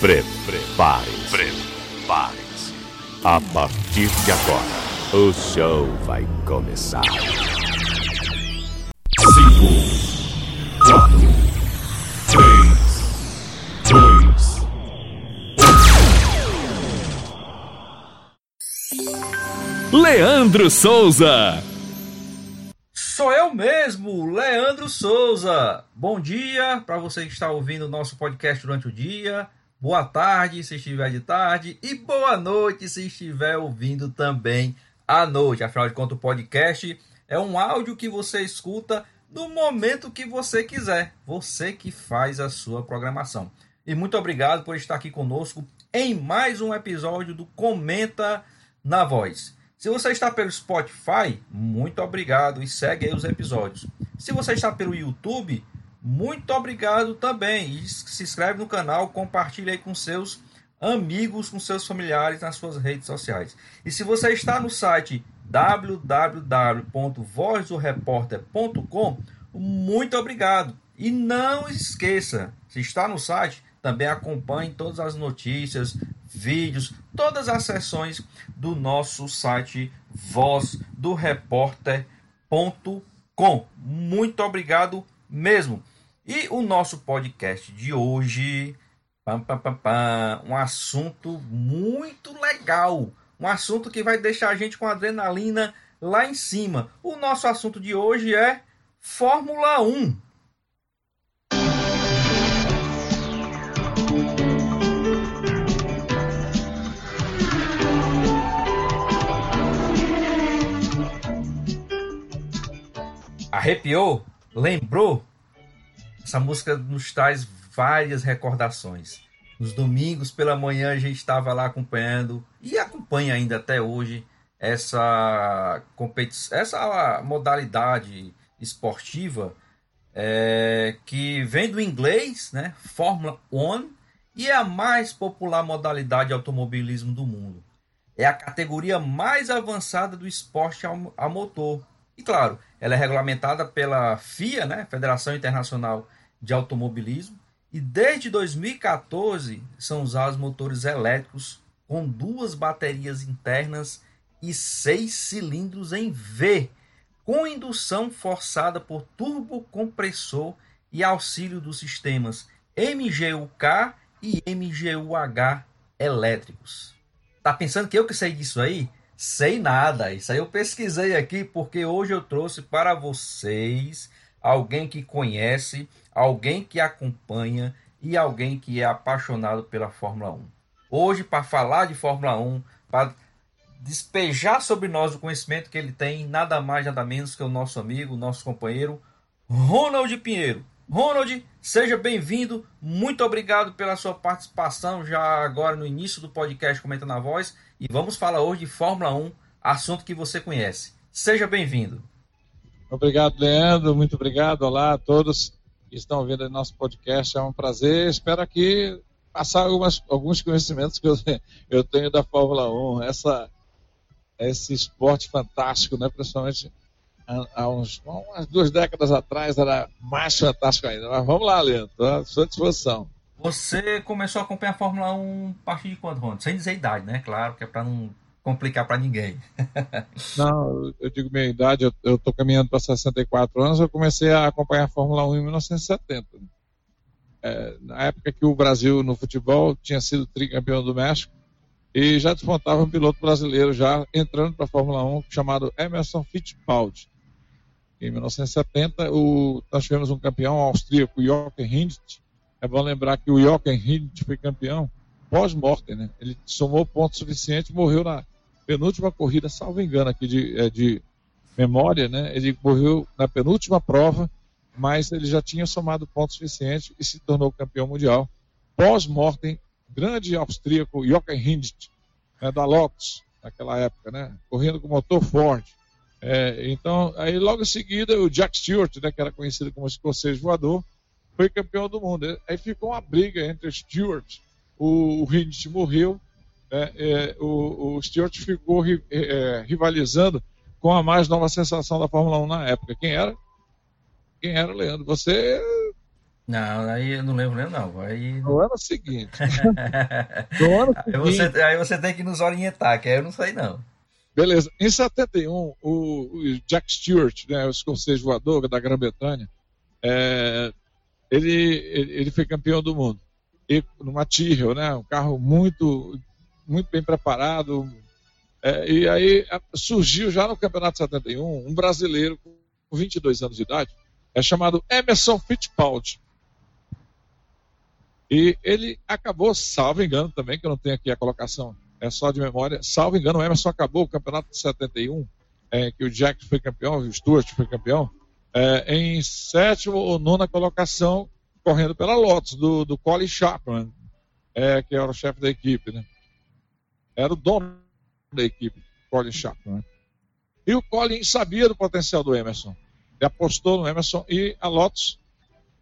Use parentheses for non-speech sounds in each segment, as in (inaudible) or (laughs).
Prepare-se. Prepare-se. A partir de agora, o show vai começar. Cinco, quatro, três, dois. Leandro Souza. Sou eu mesmo, Leandro Souza. Bom dia para você que está ouvindo o nosso podcast durante o dia. Boa tarde se estiver de tarde e boa noite se estiver ouvindo também à noite. Afinal de contas, o podcast é um áudio que você escuta no momento que você quiser. Você que faz a sua programação. E muito obrigado por estar aqui conosco em mais um episódio do Comenta na Voz. Se você está pelo Spotify, muito obrigado e segue aí os episódios. Se você está pelo YouTube, muito obrigado também. E se inscreve no canal, compartilha aí com seus amigos, com seus familiares nas suas redes sociais. E se você está no site www.vozdoreporter.com, muito obrigado. E não esqueça, se está no site, também acompanhe todas as notícias, vídeos, todas as sessões do nosso site vozdoreporter.com. Muito obrigado mesmo. E o nosso podcast de hoje, pam, pam, pam, pam, um assunto muito legal, um assunto que vai deixar a gente com adrenalina lá em cima. O nosso assunto de hoje é Fórmula 1. Arrepiou? Lembrou? Essa música nos traz várias recordações. Nos domingos pela manhã a gente estava lá acompanhando e acompanha ainda até hoje essa competição, essa modalidade esportiva é, que vem do inglês, né? Fórmula 1 e é a mais popular modalidade de automobilismo do mundo. É a categoria mais avançada do esporte a motor. E claro, ela é regulamentada pela FIA, né? Federação Internacional de Automobilismo, e desde 2014 são usados motores elétricos com duas baterias internas e seis cilindros em V, com indução forçada por turbocompressor e auxílio dos sistemas MGU-K e MGU-H elétricos. Tá pensando que eu que sei disso aí? Sei nada. Isso aí eu pesquisei aqui porque hoje eu trouxe para vocês alguém que conhece, alguém que acompanha e alguém que é apaixonado pela Fórmula 1. Hoje, para falar de Fórmula 1, para despejar sobre nós o conhecimento que ele tem, nada mais, nada menos que o nosso amigo, nosso companheiro, Ronald Pinheiro. Ronald, seja bem-vindo. Muito obrigado pela sua participação já agora no início do podcast Comenta na Voz. E vamos falar hoje de Fórmula 1, assunto que você conhece. Seja bem-vindo. Obrigado, Leandro. Muito obrigado. Olá a todos que estão ouvindo nosso podcast. É um prazer. Espero aqui passar algumas, alguns conhecimentos que eu, eu tenho da Fórmula 1. Essa, esse esporte fantástico, né? principalmente há, uns, umas duas décadas atrás era mais fantástico ainda. Mas vamos lá, Leandro. À sua disposição. Você começou a acompanhar a Fórmula 1 a partir de quando, Ronaldo? Sem dizer idade, né? Claro, que é para não complicar para ninguém. (laughs) Não, eu digo minha idade, eu estou caminhando para 64 anos, eu comecei a acompanhar a Fórmula 1 em 1970. É, na época que o Brasil no futebol tinha sido tricampeão do México e já despontava um piloto brasileiro já entrando para a Fórmula 1 chamado Emerson Fittipaldi. Em 1970, o, nós tivemos um campeão austríaco, Jochen Rindt. É bom lembrar que o Jochen Rindt foi campeão pós-mortem, né? Ele somou pontos suficientes, morreu na penúltima corrida, salvo engano aqui de, é, de memória, né? Ele morreu na penúltima prova, mas ele já tinha somado pontos suficientes e se tornou campeão mundial. Pós-mortem, grande austríaco Jochen Rindt, né, da Lotus, naquela época, né? Correndo com motor Ford. É, então, aí logo em seguida, o Jack Stewart, né, que era conhecido como escocês voador, foi campeão do mundo. Aí ficou uma briga entre o Stewart o, o morreu, né, é, o, o Stewart ficou ri, é, é, rivalizando com a mais nova sensação da Fórmula 1 na época. Quem era? Quem era, Leandro? Você Não, aí eu não lembro não. Aí... No ano seguinte. (laughs) no ano seguinte. Aí você, aí você tem que nos orientar, que aí eu não sei não. Beleza. Em 71, o, Jack Stewart, né, o escocês voador da Grã-Bretanha, é, ele, ele, ele, foi campeão do mundo. E numa Tyrrell, né, um carro muito, muito bem preparado. É, e aí surgiu já no Campeonato 71 um brasileiro com 22 anos de idade, é chamado Emerson Fittipaldi. E ele acabou, salvo engano também, que eu não tenho aqui a colocação, é só de memória, salvo engano, o Emerson acabou o campeonato de 71, é, que o Jack foi campeão, o Stuart foi campeão, é, em sétima ou nona colocação, correndo pela Lotus, do, do Colin Chapman, é, que era o chefe da equipe, né? Era o dono da equipe, Colin Chapman. Né? E o Colin sabia do potencial do Emerson. Ele apostou no Emerson e a Lotus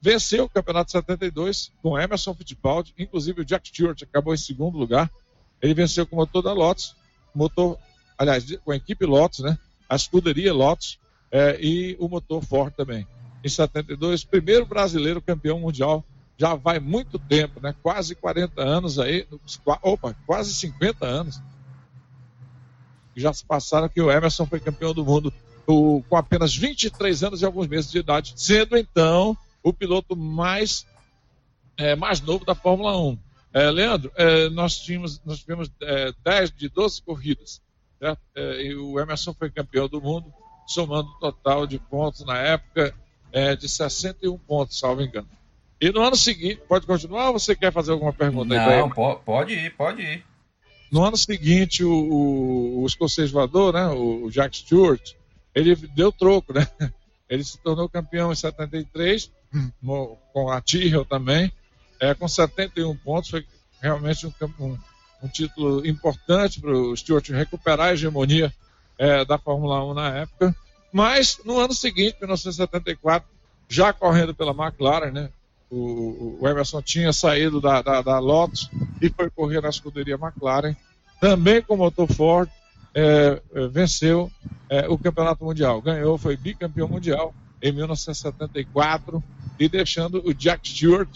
venceu o campeonato 72 com Emerson Fittipaldi, inclusive o Jack Stewart acabou em segundo lugar. Ele venceu com o motor da Lotus, motor, aliás, com a equipe Lotus, né? A escuderia Lotus é, e o motor Ford também. Em 72, primeiro brasileiro campeão mundial, já vai muito tempo, né? Quase 40 anos aí, opa, quase 50 anos. Já se passaram que o Emerson foi campeão do mundo o, com apenas 23 anos e alguns meses de idade, sendo então o piloto mais, é, mais novo da Fórmula 1. É, Leandro, é, nós, tínhamos, nós tivemos é, 10 de 12 corridas, certo? É, e o Emerson foi campeão do mundo, somando o total de pontos na época é, de 61 pontos, salvo engano. E no ano seguinte, pode continuar ou você quer fazer alguma pergunta? Não, aí pode ir, pode ir. No ano seguinte, o, o, o escocês voador, né, o Jack Stewart, ele deu troco, né? (laughs) Ele se tornou campeão em 73, no, com a Tyrrell também, é, com 71 pontos. Foi realmente um, um, um título importante para o Stewart recuperar a hegemonia é, da Fórmula 1 na época. Mas no ano seguinte, 1974, já correndo pela McLaren, né? O, o Emerson tinha saído da, da, da, Lotus e foi correr na escuderia McLaren, também com motor Ford, é, é, venceu é, o campeonato mundial. Ganhou, foi bicampeão mundial em 1974 e deixando o Jack Stewart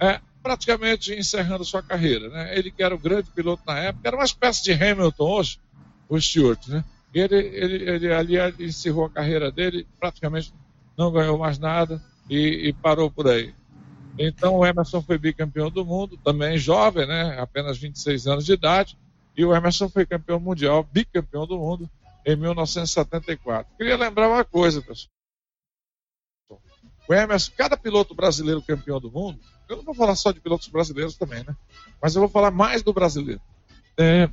é, praticamente encerrando sua carreira. Né? Ele que era o grande piloto na época, era uma espécie de Hamilton hoje, o Stewart. Né? Ele, ele, ele ali encerrou a carreira dele, praticamente não ganhou mais nada e, e parou por aí. Então o Emerson foi bicampeão do mundo, também jovem, né? apenas 26 anos de idade, e o Emerson foi campeão mundial, bicampeão do mundo, em 1974. Queria lembrar uma coisa, pessoal. O Emerson, cada piloto brasileiro campeão do mundo, eu não vou falar só de pilotos brasileiros também, né? Mas eu vou falar mais do brasileiro. É,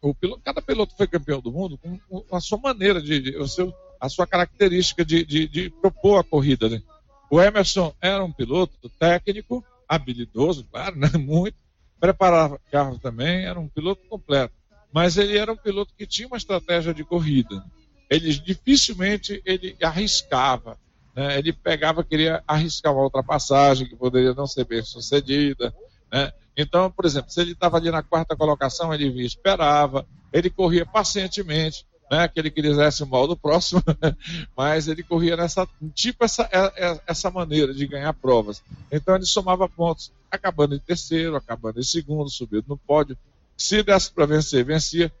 o piloto, cada piloto foi campeão do mundo com, a sua maneira de, de o seu, a sua característica de, de, de propor a corrida. Né? O Emerson era um piloto técnico, habilidoso, claro, né? (laughs) muito, preparava carro também, era um piloto completo. Mas ele era um piloto que tinha uma estratégia de corrida. Ele dificilmente ele arriscava. Né? Ele pegava, queria arriscar uma ultrapassagem que poderia não ser bem sucedida. Né? Então, por exemplo, se ele estava ali na quarta colocação, ele via, esperava, ele corria pacientemente, né, que ele quisesse o mal do próximo, (laughs) mas ele corria nessa tipo essa, é, é, essa maneira de ganhar provas. Então ele somava pontos, acabando em terceiro, acabando em segundo, subindo no pódio. Se desse para vencer, vencia.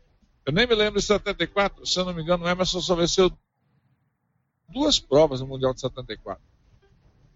Eu nem me lembro de 74, se eu não me engano, o Emerson só venceu duas provas no Mundial de 74.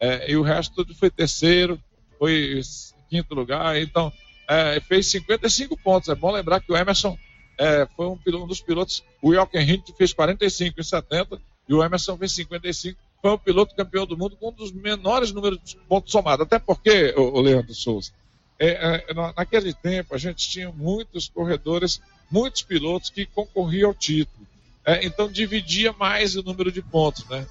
É, e o resto tudo foi terceiro, foi quinto lugar, então é, fez 55 pontos. É bom lembrar que o Emerson é, foi um, um, dos pilotos. O Jochen fez 45 em 70 e o Emerson fez 55. Foi um piloto campeão do mundo com um dos menores números de pontos somados. Até porque, o, o Leandro Souza, é, é, naquele tempo a gente tinha muitos corredores, muitos pilotos que concorriam ao título. É, então dividia mais o número de pontos, né?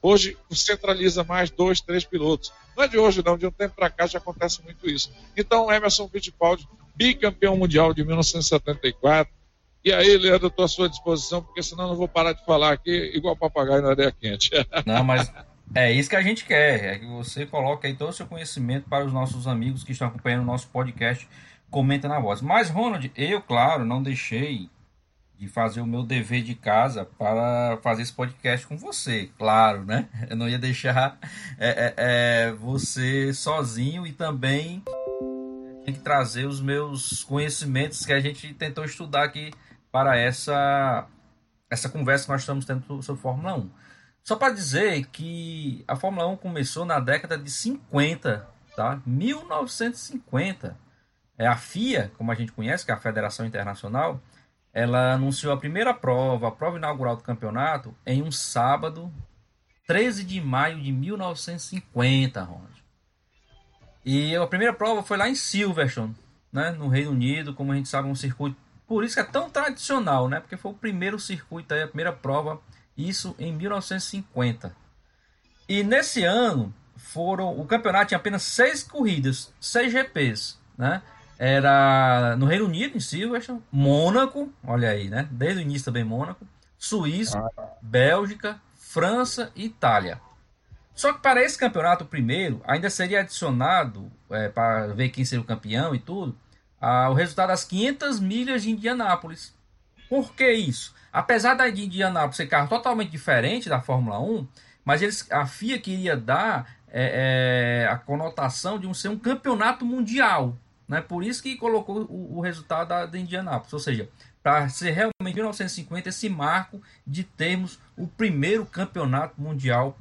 Hoje centraliza mais dois, três pilotos. Não é de hoje, não, de um tempo para cá já acontece muito isso. Então, Emerson Fittipaldi bicampeão mundial de 1974. E aí, Leandro, estou à sua disposição, porque senão não vou parar de falar aqui igual papagaio na areia quente. (laughs) Não, mas é isso que a gente quer, é que você coloque aí todo o seu conhecimento para os nossos amigos que estão acompanhando o nosso podcast, comenta na voz. Mas, Ronald, eu, claro, não deixei de fazer o meu dever de casa para fazer esse podcast com você, claro, né? Eu não ia deixar é, é, é, você sozinho e também tem que trazer os meus conhecimentos que a gente tentou estudar aqui para essa essa conversa que nós estamos tendo sobre Fórmula 1. Só para dizer que a Fórmula 1 começou na década de 50, tá? 1950. É a FIA, como a gente conhece, que é a Federação Internacional, ela anunciou a primeira prova, a prova inaugural do campeonato, em um sábado, 13 de maio de 1950, Ronald. E a primeira prova foi lá em Silverstone, né, no Reino Unido, como a gente sabe, um circuito. Por isso que é tão tradicional, né? Porque foi o primeiro circuito aí, a primeira prova, isso em 1950. E nesse ano foram, o campeonato tinha apenas seis corridas, seis GPs, né? Era no Reino Unido, em Silverstone, Mônaco, olha aí, né? Desde o início também Mônaco, Suíça, ah. Bélgica, França e Itália. Só que para esse campeonato primeiro, ainda seria adicionado, é, para ver quem seria o campeão e tudo, a, o resultado das 500 milhas de Indianápolis. Por que isso? Apesar da de Indianápolis ser carro totalmente diferente da Fórmula 1, mas eles, a FIA queria dar é, é, a conotação de um ser um campeonato mundial. Né? Por isso que colocou o, o resultado da, da Indianápolis. Ou seja, para ser realmente em 1950 esse marco de termos o primeiro campeonato mundial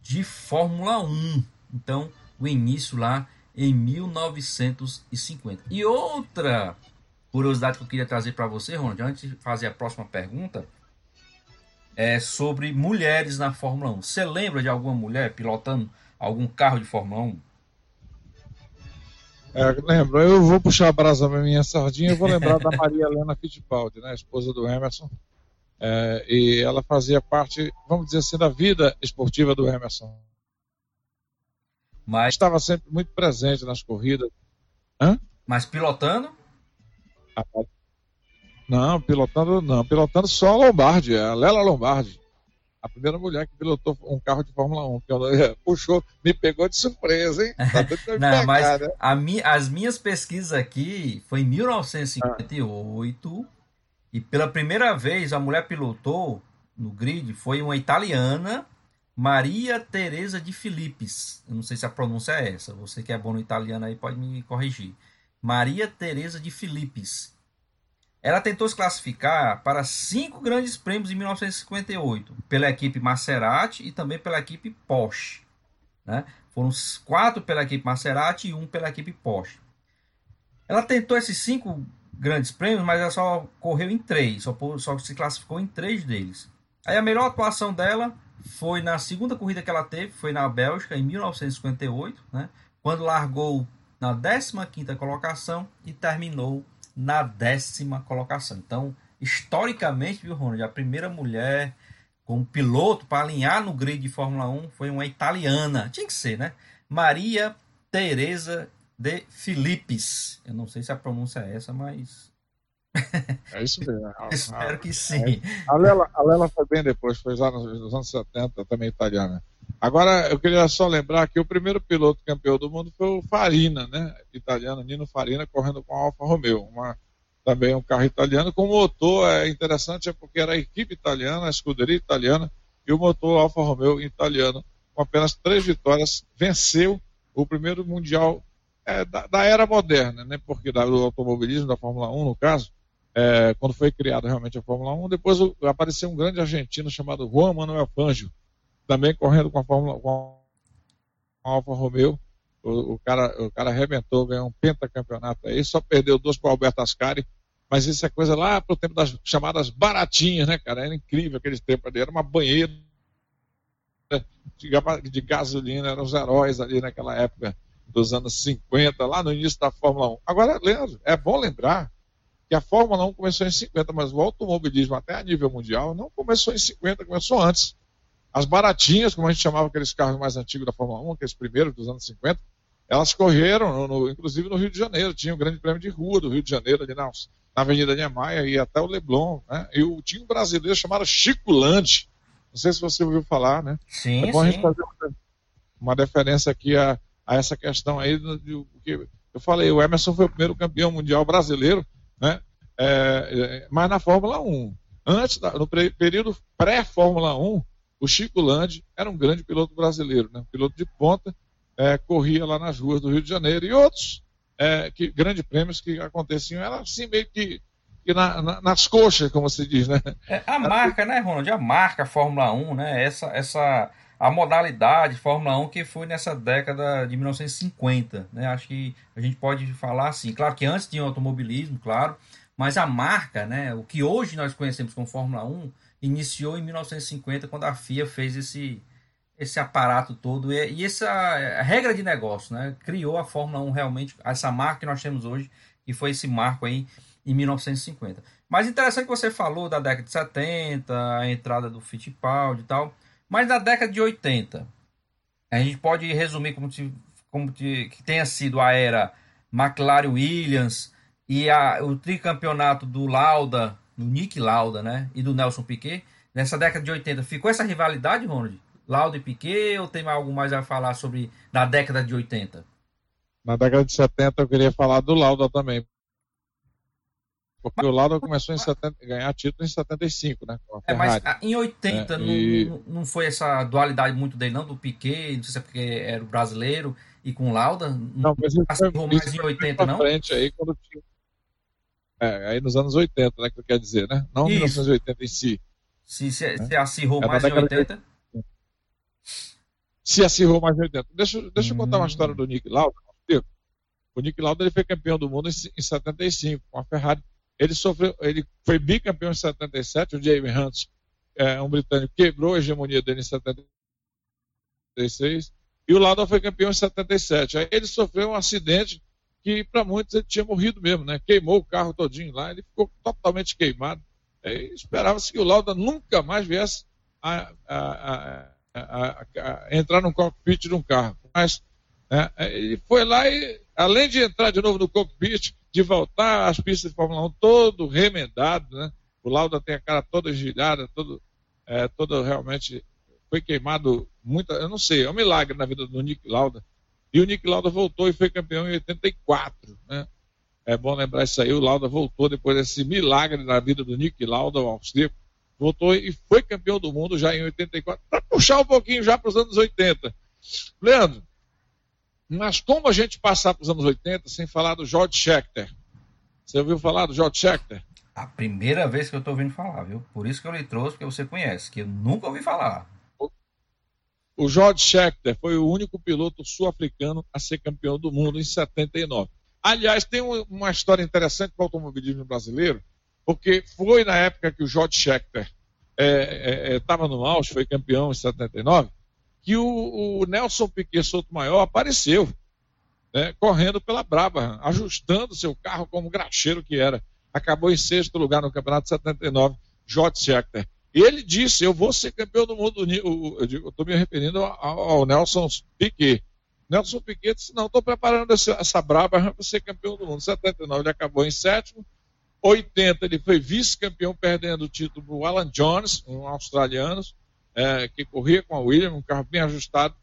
de Fórmula 1. Então, o início lá em 1950. E outra curiosidade que eu queria trazer para você, Ronald, antes de fazer a próxima pergunta, é sobre mulheres na Fórmula 1. Você lembra de alguma mulher pilotando algum carro de Fórmula 1? É, lembro, eu vou puxar a brasa para minha sardinha, eu vou lembrar da Maria Helena Fittipaldi, né, esposa do Emerson. É, e ela fazia parte, vamos dizer assim, da vida esportiva do Emerson. Mas estava sempre muito presente nas corridas. Hã? Mas pilotando? Não, pilotando não, pilotando só a Lombardi, a Lela Lombardi a primeira mulher que pilotou um carro de Fórmula 1, que ela puxou, me pegou de surpresa, hein? Tá (laughs) Não, pegar, mas né? a mi, as minhas pesquisas aqui foi em 1958 ah. e pela primeira vez a mulher pilotou no grid foi uma italiana, Maria Teresa de Filippes. Eu não sei se a pronúncia é essa. Você que é bom no italiano aí pode me corrigir. Maria Teresa de Filippes. Ela tentou se classificar para cinco grandes prêmios em 1958, pela equipe Maserati e também pela equipe Porsche. Né? Foram quatro pela equipe Maserati e um pela equipe Porsche. Ela tentou esses cinco grandes prêmios, mas ela só correu em três, só, só se classificou em três deles. Aí a melhor atuação dela foi na segunda corrida que ela teve, foi na Bélgica, em 1958, né? quando largou na 15ª colocação e terminou na décima colocação. Então, historicamente, viu, Ronald, a primeira mulher como piloto para alinhar no grid de Fórmula 1 foi uma italiana. Tinha que ser, né? Maria Teresa de Filippes. Eu não sei se a pronúncia é essa, mas. É isso mesmo. (laughs) Espero que sim. A Lela, a Lela foi bem depois, foi lá nos anos 70, também italiana. Agora, eu queria só lembrar que o primeiro piloto campeão do mundo foi o Farina, né? Italiano, Nino Farina, correndo com a Alfa Romeo. Uma, também um carro italiano. Com motor, é interessante, é porque era a equipe italiana, a escuderia italiana, e o motor Alfa Romeo italiano, com apenas três vitórias, venceu o primeiro mundial é, da, da, era moderna, né? Porque da, do automobilismo, da Fórmula 1, no caso, é, quando foi criada realmente a Fórmula 1, depois apareceu um grande argentino chamado Juan Manuel Fangio, também correndo com a Fórmula com a Alfa Romeo. O, o, cara, o cara arrebentou, ganhou um pentacampeonato aí, só perdeu dois para o Alberto Ascari, mas isso é coisa lá para o tempo das chamadas baratinhas, né, cara? Era incrível aquele tempo ali, era uma banheira de gasolina, eram os heróis ali naquela época dos anos 50, lá no início da Fórmula 1. Agora, Leandro, é bom lembrar que a Fórmula 1 começou em 50, mas o automobilismo até a nível mundial não começou em 50, começou antes. As baratinhas, como a gente chamava aqueles carros mais antigos da Fórmula 1, aqueles primeiros dos anos 50, elas correram, no, no, inclusive no Rio de Janeiro. Tinha o um grande prêmio de rua do Rio de Janeiro, ali na, na Avenida Niemeyer e até o Leblon. Né? E o, tinha um brasileiro chamado Chico Lande. Não sei se você ouviu falar, né? Sim, é bom sim. a gente fazer uma, uma deferência aqui a, a, essa questão aí. Do, do, que eu falei, o Emerson foi o primeiro campeão mundial brasileiro, né? É, é, mas na Fórmula 1. Antes, no período pré-Fórmula 1, o Chico Landi era um grande piloto brasileiro, né? um piloto de ponta, é, corria lá nas ruas do Rio de Janeiro. E outros é, que, grandes prêmios que aconteciam, era assim meio que, que na, na, nas coxas, como se diz, né? É, a marca, né, Ronald? A marca Fórmula 1, né? Essa, essa, a modalidade Fórmula 1 que foi nessa década de 1950, né? Acho que a gente pode falar assim. Claro que antes tinha automobilismo, claro, mas a marca, né? O que hoje nós conhecemos como Fórmula 1 iniciou em 1950, quando a FIA fez esse, esse aparato todo e, e essa regra de negócio, né? Criou a Fórmula 1 realmente, essa marca que nós temos hoje, que foi esse marco aí em 1950. Mas interessante que você falou da década de 70, a entrada do Fittipaldi e tal, mas na década de 80, a gente pode resumir como, se, como que tenha sido a era McLaren Williams e a, o tricampeonato do Lauda do Nick Lauda, né? E do Nelson Piquet. Nessa década de 80, ficou essa rivalidade, Ronald? Lauda e Piquet, ou tem algo mais a falar sobre da década de 80? Na década de 70 eu queria falar do Lauda também. Porque o Lauda começou a ganhar título em 75, né? É, mas em 80 é, não, e... não foi essa dualidade muito dele, não, do Piquet, não sei se é porque era o brasileiro e com o Lauda. Não, mas ele foi, mais em 80, não? Frente aí, quando tinha é, aí nos anos 80, né, que tu quer dizer, né? Não Isso. 1980 em si. Se, se, né? se acirrou é mais em 80? De... Se acirrou mais em 80. Deixa, deixa eu contar uma hum. história do Nick Lauda. O Nick Lauda ele foi campeão do mundo em, em 75 com a Ferrari. Ele sofreu, ele foi bicampeão em 77. O Jamie Hunt, é, um britânico, quebrou a hegemonia dele em 76. E o Lauda foi campeão em 77. Aí ele sofreu um acidente que para muitos ele tinha morrido mesmo, né? Queimou o carro todinho lá, ele ficou totalmente queimado. Esperava-se que o Lauda nunca mais viesse a, a, a, a, entrar no cockpit de um carro. Mas né, ele foi lá e, além de entrar de novo no cockpit, de voltar às pistas de Fórmula 1 todo remendado, né? O Lauda tem a cara toda girada, todo, é, todo realmente foi queimado muito, eu não sei, é um milagre na vida do Nick Lauda e o Nick Lauda voltou e foi campeão em 84. Né? É bom lembrar isso aí. O Lauda voltou depois desse milagre na vida do Nick Lauda, o austríaco. Voltou e foi campeão do mundo já em 84. Para puxar um pouquinho já para os anos 80. Leandro, mas como a gente passar para os anos 80 sem falar do George Schechter? Você ouviu falar do George Schechter? A primeira vez que eu estou ouvindo falar, viu? Por isso que eu lhe trouxe, porque você conhece, que eu nunca ouvi falar. O George Scheckter foi o único piloto sul-africano a ser campeão do mundo em 79. Aliás, tem uma história interessante para o automobilismo brasileiro, porque foi na época que o George Scheckter estava é, é, é no auge, foi campeão em 79, que o, o Nelson Piquet Sotomayor apareceu, né, correndo pela Brabham, ajustando seu carro como graxeiro que era. Acabou em sexto lugar no campeonato de 79, George Scheckter. Ele disse: Eu vou ser campeão do mundo. Eu estou me referindo ao, Nelson Piquet. Nelson Piquet disse: Não, estou preparando essa, essa braba (laughs) para ser campeão do mundo. 79 ele acabou em sétimo. 80 ele foi vice-campeão, perdendo o título para o Alan Jones, um australiano, é, que corria com a Williams, um carro bem ajustado.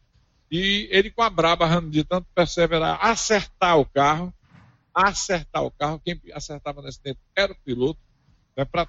E ele com a braba, de tanto perseverar, acertar o carro, acertar o carro. Quem acertava nesse tempo era o piloto. Né, para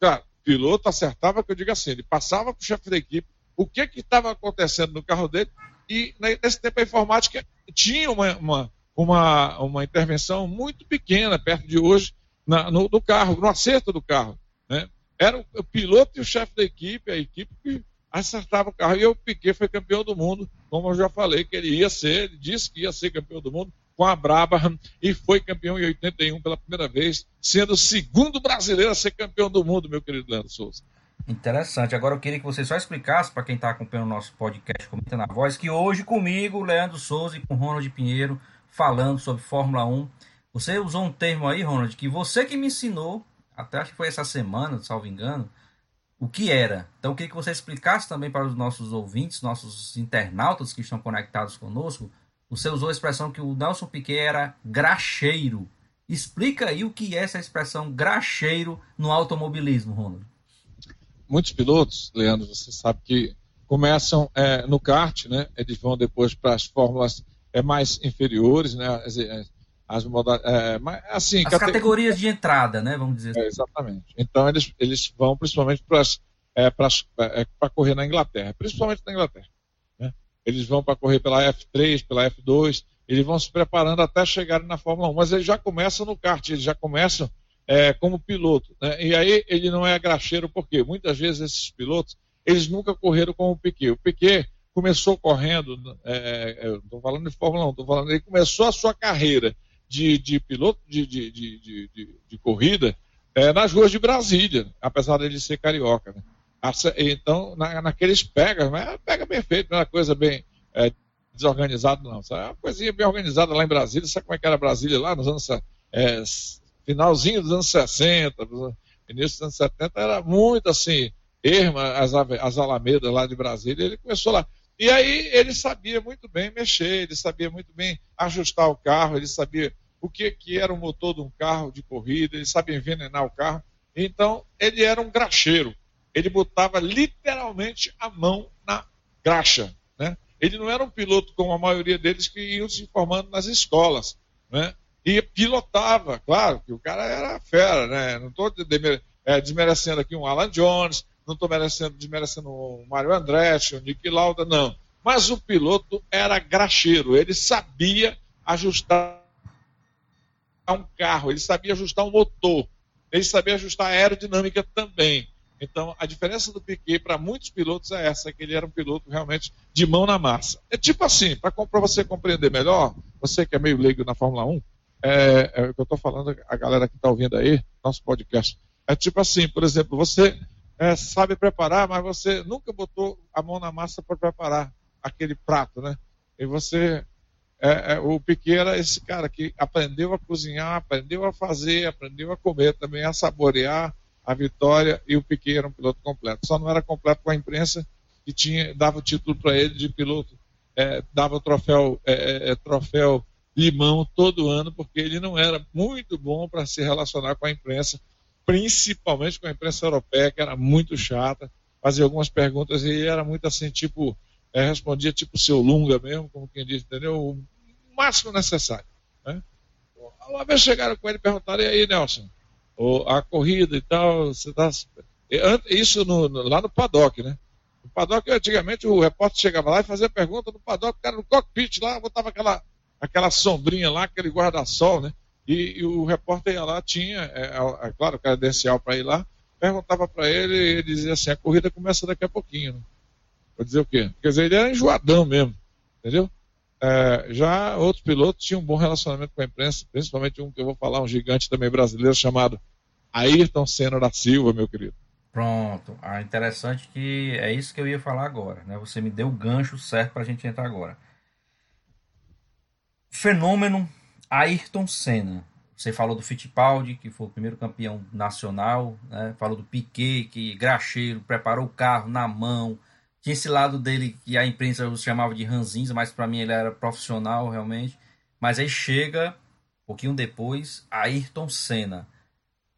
Cara, o piloto acertava, que eu digo assim, ele passava para o chefe da equipe o que estava acontecendo no carro dele, e nesse tempo a informática tinha uma, uma, uma, uma intervenção muito pequena, perto de hoje, na, no, no, carro, no acerto do carro. Né? Era o, o piloto e o chefe da equipe, a equipe que acertava o carro. E o Piquet foi campeão do mundo, como eu já falei que ele ia ser, ele disse que ia ser campeão do mundo, com a Brabham e foi campeão em 81 pela primeira vez, sendo o segundo brasileiro a ser campeão do mundo, meu querido Leandro Souza. Interessante. Agora eu queria que você só explicasse para quem está acompanhando o nosso podcast Comenta na Voz, que hoje comigo, Leandro Souza e com Ronald Pinheiro, falando sobre Fórmula 1. Você usou um termo aí, Ronald, que você que me ensinou, até acho que foi essa semana, salvo engano, o que era. Então eu queria que você explicasse também para os nossos ouvintes, nossos internautas que estão conectados conosco, você usou a expressão que o Nelson Piquet era graxeiro. Explica aí o que é essa expressão graxeiro no automobilismo, Ronald. Muitos pilotos, Leandro, você sabe que começam é, no kart, né? Eles vão depois para as fórmulas é, mais inferiores, né? as é, mas, assim, as categorias de entrada, né? Vamos dizer. É, exatamente. Então eles, eles vão principalmente para é, para é, correr na Inglaterra, principalmente na Inglaterra. Eles vão para correr pela F3, pela F2, eles vão se preparando até chegarem na Fórmula 1, mas eles já começam no kart, eles já começam é, como piloto. Né? E aí ele não é graxeiro, porque muitas vezes esses pilotos, eles nunca correram com o Piquet. O Piquet começou correndo, é, é estou falando de Fórmula 1, estou falando, ele começou a sua carreira de, de piloto de, de, de, de corrida é, nas ruas de Brasília, apesar dele ser carioca. Né? Então, na, naqueles pegas, mas pega bem feito, não é uma coisa bem é, desorganizada, não. É uma coisinha bem organizada lá em Brasília. Sabe como é que era Brasília lá nos anos. É, finalzinho dos anos 60, início dos anos 70, era muito assim, erma, as, as alamedas lá de Brasília. Ele começou lá. E aí ele sabia muito bem mexer, ele sabia muito bem ajustar o carro, ele sabia o que, que era o motor de um carro de corrida, ele sabia envenenar o carro. Então, ele era um graxeiro. Ele botava literalmente a mão na graxa. Né? Ele não era um piloto como a maioria deles que iam se formando nas escolas. Né? E pilotava, claro, que o cara era fera. Né? Não estou é, desmerecendo aqui um Alan Jones, não estou desmerecendo o Mário Andretti, o Nick Lauda, não. Mas o piloto era graxeiro, ele sabia ajustar um carro, ele sabia ajustar um motor, ele sabia ajustar a aerodinâmica também. Então, a diferença do Piquet para muitos pilotos é essa, que ele era um piloto realmente de mão na massa. É tipo assim, para você compreender melhor, você que é meio leigo na Fórmula 1, é, é o que eu estou falando, a galera que está ouvindo aí, nosso podcast, é tipo assim, por exemplo, você é, sabe preparar, mas você nunca botou a mão na massa para preparar aquele prato, né? E você, é, é, o Piquet era esse cara que aprendeu a cozinhar, aprendeu a fazer, aprendeu a comer também, a saborear a vitória, e o Piquet era um piloto completo. Só não era completo com a imprensa, que tinha, dava o título para ele de piloto, é, dava o troféu, é, é, troféu limão todo ano, porque ele não era muito bom para se relacionar com a imprensa, principalmente com a imprensa europeia, que era muito chata, fazia algumas perguntas e era muito assim, tipo, é, respondia tipo seu Lunga mesmo, como quem diz, entendeu? O máximo necessário. Né? Uma vez chegaram com ele e perguntaram, e aí, Nelson, a corrida e tal, você tá... Isso no, lá no paddock, né? No paddock, antigamente, o repórter chegava lá e fazia pergunta no paddock, o cara no cockpit lá, botava aquela, aquela sombrinha lá, aquele guarda-sol, né? E, e, o repórter ia lá, tinha, é, é, é claro, credencial para ir lá, perguntava para ele e ele dizia assim: a corrida começa daqui a pouquinho. Né? Vou dizer o quê? Quer dizer, ele era enjoadão mesmo, entendeu? É, já outros pilotos tinham um bom relacionamento com a imprensa, principalmente um que eu vou falar, um gigante também brasileiro chamado Ayrton Senna da Silva, meu querido. Pronto. Ah, interessante que é isso que eu ia falar agora, né? Você me deu o gancho certo para a gente entrar agora. Fenômeno Ayrton Senna. Você falou do Fittipaldi, que foi o primeiro campeão nacional, né? falou do Piquet, que graxeiro, preparou o carro na mão. Tinha esse lado dele que a imprensa chamava de ranzinza, mas para mim ele era profissional realmente. Mas aí chega, um pouquinho depois, Ayrton Senna.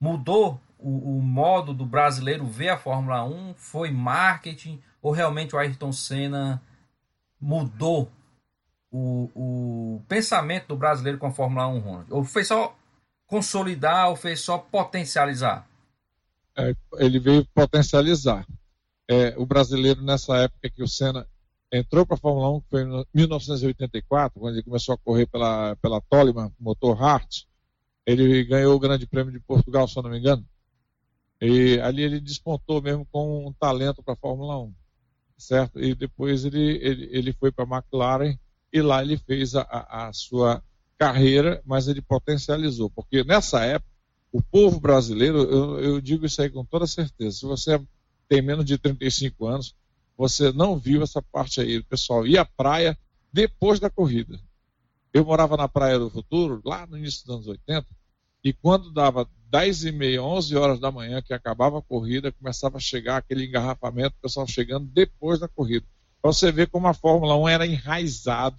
Mudou o, o modo do brasileiro ver a Fórmula 1? Foi marketing? Ou realmente o Ayrton Senna mudou o, o pensamento do brasileiro com a Fórmula 1, Ronald? Ou fez só consolidar ou fez só potencializar? É, ele veio potencializar. É, o brasileiro, nessa época que o Senna entrou para a Fórmula 1, que foi em 1984, quando ele começou a correr pela, pela Toleman, motor Hart, ele ganhou o Grande Prêmio de Portugal, se eu não me engano. E ali ele despontou mesmo com um talento para a Fórmula 1, certo? E depois ele, ele, ele foi para a McLaren e lá ele fez a, a, sua carreira, mas ele potencializou, porque nessa época, o povo brasileiro, eu, eu, digo isso aí com toda certeza, se você tem menos de 35 anos, você não viu essa parte aí, pessoal ia à praia depois da corrida. Eu morava na Praia do Futuro, lá no início dos anos 80, e quando dava 10 e meia, 11 horas da manhã, que acabava a corrida, começava a chegar aquele engarrafamento, o pessoal chegando depois da corrida. Você ver como a Fórmula 1 era enraizado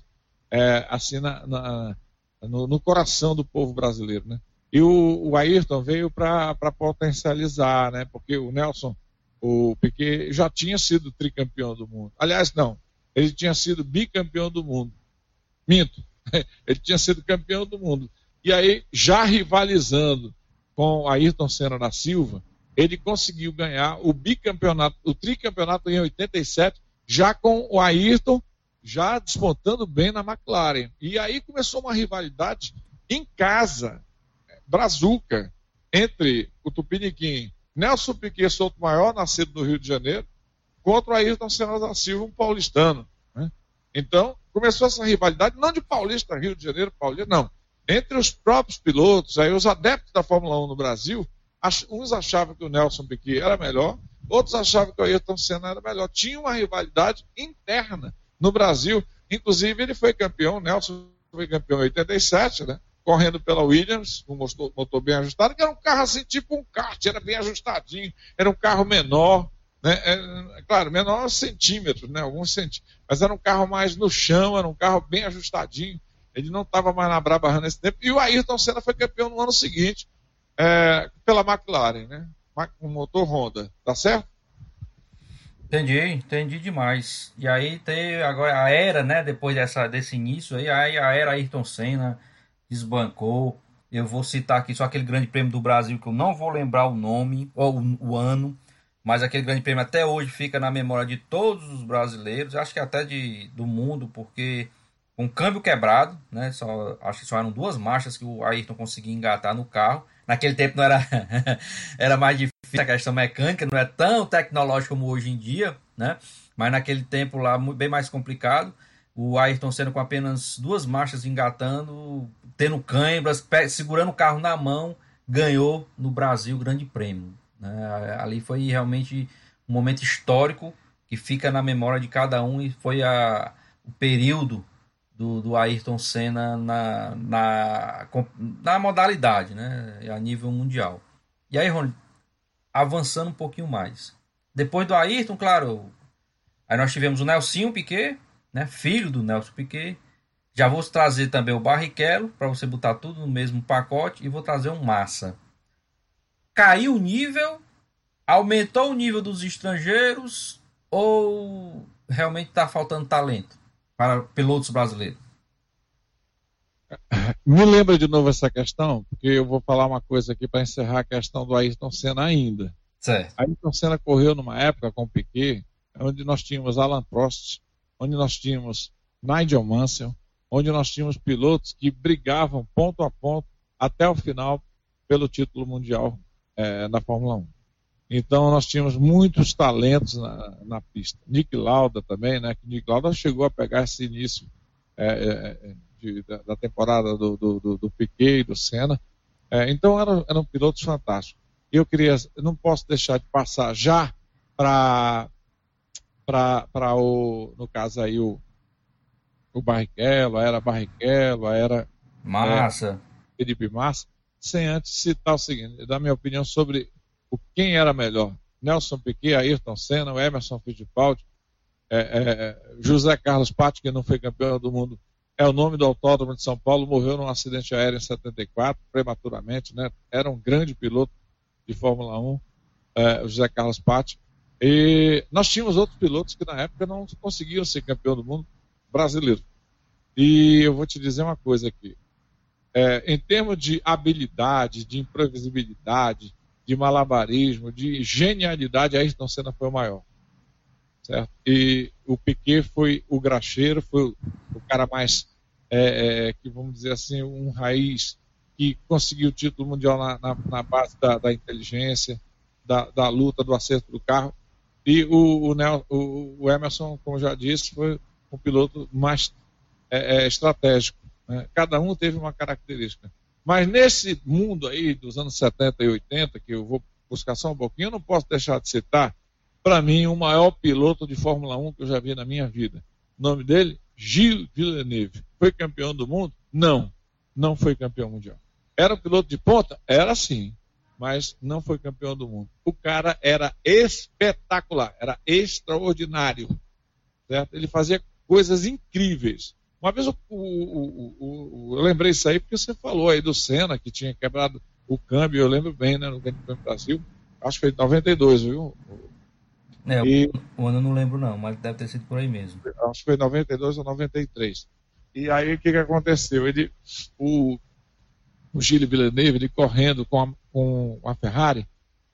é, assim na, na, no, no, coração do povo brasileiro. Né? E o, o Ayrton veio para potencializar, né? porque o Nelson, o Piquet, já tinha sido tricampeão do mundo. Aliás, não, ele tinha sido bicampeão do mundo. Minto, (laughs) ele tinha sido campeão do mundo. E aí, já rivalizando com Ayrton Senna da Silva, ele conseguiu ganhar o bicampeonato, o tricampeonato em 87, já com o Ayrton já despontando bem na McLaren. E aí começou uma rivalidade em casa, brazuca, entre o Tupiniquim, Nelson Piquet Souto Maior, nascido no Rio de Janeiro, contra o Ayrton Senna da Silva, um paulistano. Né? Então, começou essa rivalidade, não de paulista, Rio de Janeiro, paulista, não. Entre os próprios pilotos, aí os adeptos da Fórmula 1 no Brasil, uns achavam que o Nelson Piquet era melhor, outros achavam que o Ayrton Senna era melhor. Tinha uma rivalidade interna no Brasil. Inclusive, ele foi campeão, Nelson foi campeão em 87, né? Correndo pela Williams, um motor, motor bem ajustado, que era um carro assim, tipo um kart, era bem ajustadinho, era um carro menor, né? É, é, claro, menor centímetros, né? Alguns centímetros. Mas era um carro mais no chão, era um carro bem ajustadinho. Ele não estava mais na Brabham nesse tempo. E o Ayrton Senna foi campeão no ano seguinte é, pela McLaren, né? Com motor Honda, tá certo? Entendi, entendi demais. E aí tem agora a era, né? Depois dessa, desse início aí, aí a era Ayrton Senna desbancou. Eu vou citar aqui só aquele grande prêmio do Brasil que eu não vou lembrar o nome ou o, ano, mas aquele grande prêmio até hoje fica na memória de todos os brasileiros, acho que até de, do mundo, porque com câmbio quebrado, né? Só, acho que só eram duas marchas que o Ayrton conseguia engatar no carro. Naquele tempo não era, (laughs) era mais difícil a questão mecânica, não é tão tecnológico como hoje em dia, né? Mas naquele tempo lá, bem mais complicado. O Ayrton sendo com apenas duas marchas engatando, tendo cãibras, segurando o carro na mão, ganhou no Brasil o Grande Prêmio. Né? Ali foi realmente um momento histórico que fica na memória de cada um e foi a, o período do, do Ayrton Senna na, na, na modalidade, né? A nível mundial. E aí, Rony, avançando um pouquinho mais. Depois do Ayrton, claro, aí nós tivemos o Nelsinho Piquet, né? Filho do Nelson Piquet. Já vou trazer também o Barrichello, para você botar tudo no mesmo pacote, e vou trazer um Massa. Caiu o nível, aumentou o nível dos estrangeiros, ou realmente está faltando talento? para pilotos brasileiros? Me lembra de novo essa questão, porque eu vou falar uma coisa aqui para encerrar a questão do Ayrton Senna ainda. Certo. Ayrton Senna correu numa época com o Piquet, onde nós tínhamos Alan Prost, onde nós tínhamos Nigel Mansell, onde nós tínhamos pilotos que brigavam ponto a ponto até o final pelo título mundial é, na Fórmula 1. Então nós tínhamos muitos talentos na, na pista. Nick Lauda também, né? Que Nick Lauda chegou a pegar esse início é, é, de, da, da, temporada do, do, do, Piquet e do Senna. É, então eram, eram pilotos fantásticos. Eu queria, não posso deixar de passar já para para o, no caso aí, o, o Barrichello, a era Barrichello, a era Massa. É, Felipe Massa, sem antes citar o seguinte, dar minha opinião sobre o quem era melhor. Nelson Piquet, Ayrton Senna, Emerson Fittipaldi, é, é, José Carlos Patti, que não foi campeão do mundo, é o nome do autódromo de São Paulo, morreu num acidente aéreo em 74, prematuramente, né? Era um grande piloto de Fórmula 1, é, José Carlos Patti. E nós tínhamos outros pilotos que na época não conseguiam ser campeão do mundo brasileiro. E eu vou te dizer uma coisa aqui. É, em termos de habilidade, de imprevisibilidade, de malabarismo, de genialidade, Ayrton Senna foi o maior. Certo? E o Piquet foi o graxeiro, foi o cara mais, é, é, que vamos dizer assim, um raiz que conseguiu o título mundial na, na, na base da, da inteligência, da, da, luta, do acerto do carro. E o, o, o Emerson, como já disse, foi um piloto mais é, é estratégico. Né? Cada um teve uma característica. Mas nesse mundo aí dos anos 70 e 80, que eu vou buscar só um pouquinho, eu não posso deixar de citar, para mim, o maior piloto de Fórmula 1 que eu já vi na minha vida. O nome dele, Gilles Villeneuve. Foi campeão do mundo? Não, não foi campeão mundial. Era um piloto de ponta? Era sim, mas não foi campeão do mundo. O cara era espetacular, era extraordinário. Certo? Ele fazia coisas incríveis. Uma vez o, eu lembrei isso aí porque você falou aí do Senna, que tinha quebrado o câmbio, eu lembro bem, né, no Grande Prêmio Brasil, acho que foi em 92, viu? É, e, o ano eu não lembro não, mas deve ter sido por aí mesmo. Acho que foi em 92 ou 93. E aí o que, que aconteceu? Ele, o, o Gilles Villeneuve, ele correndo com a, com a Ferrari,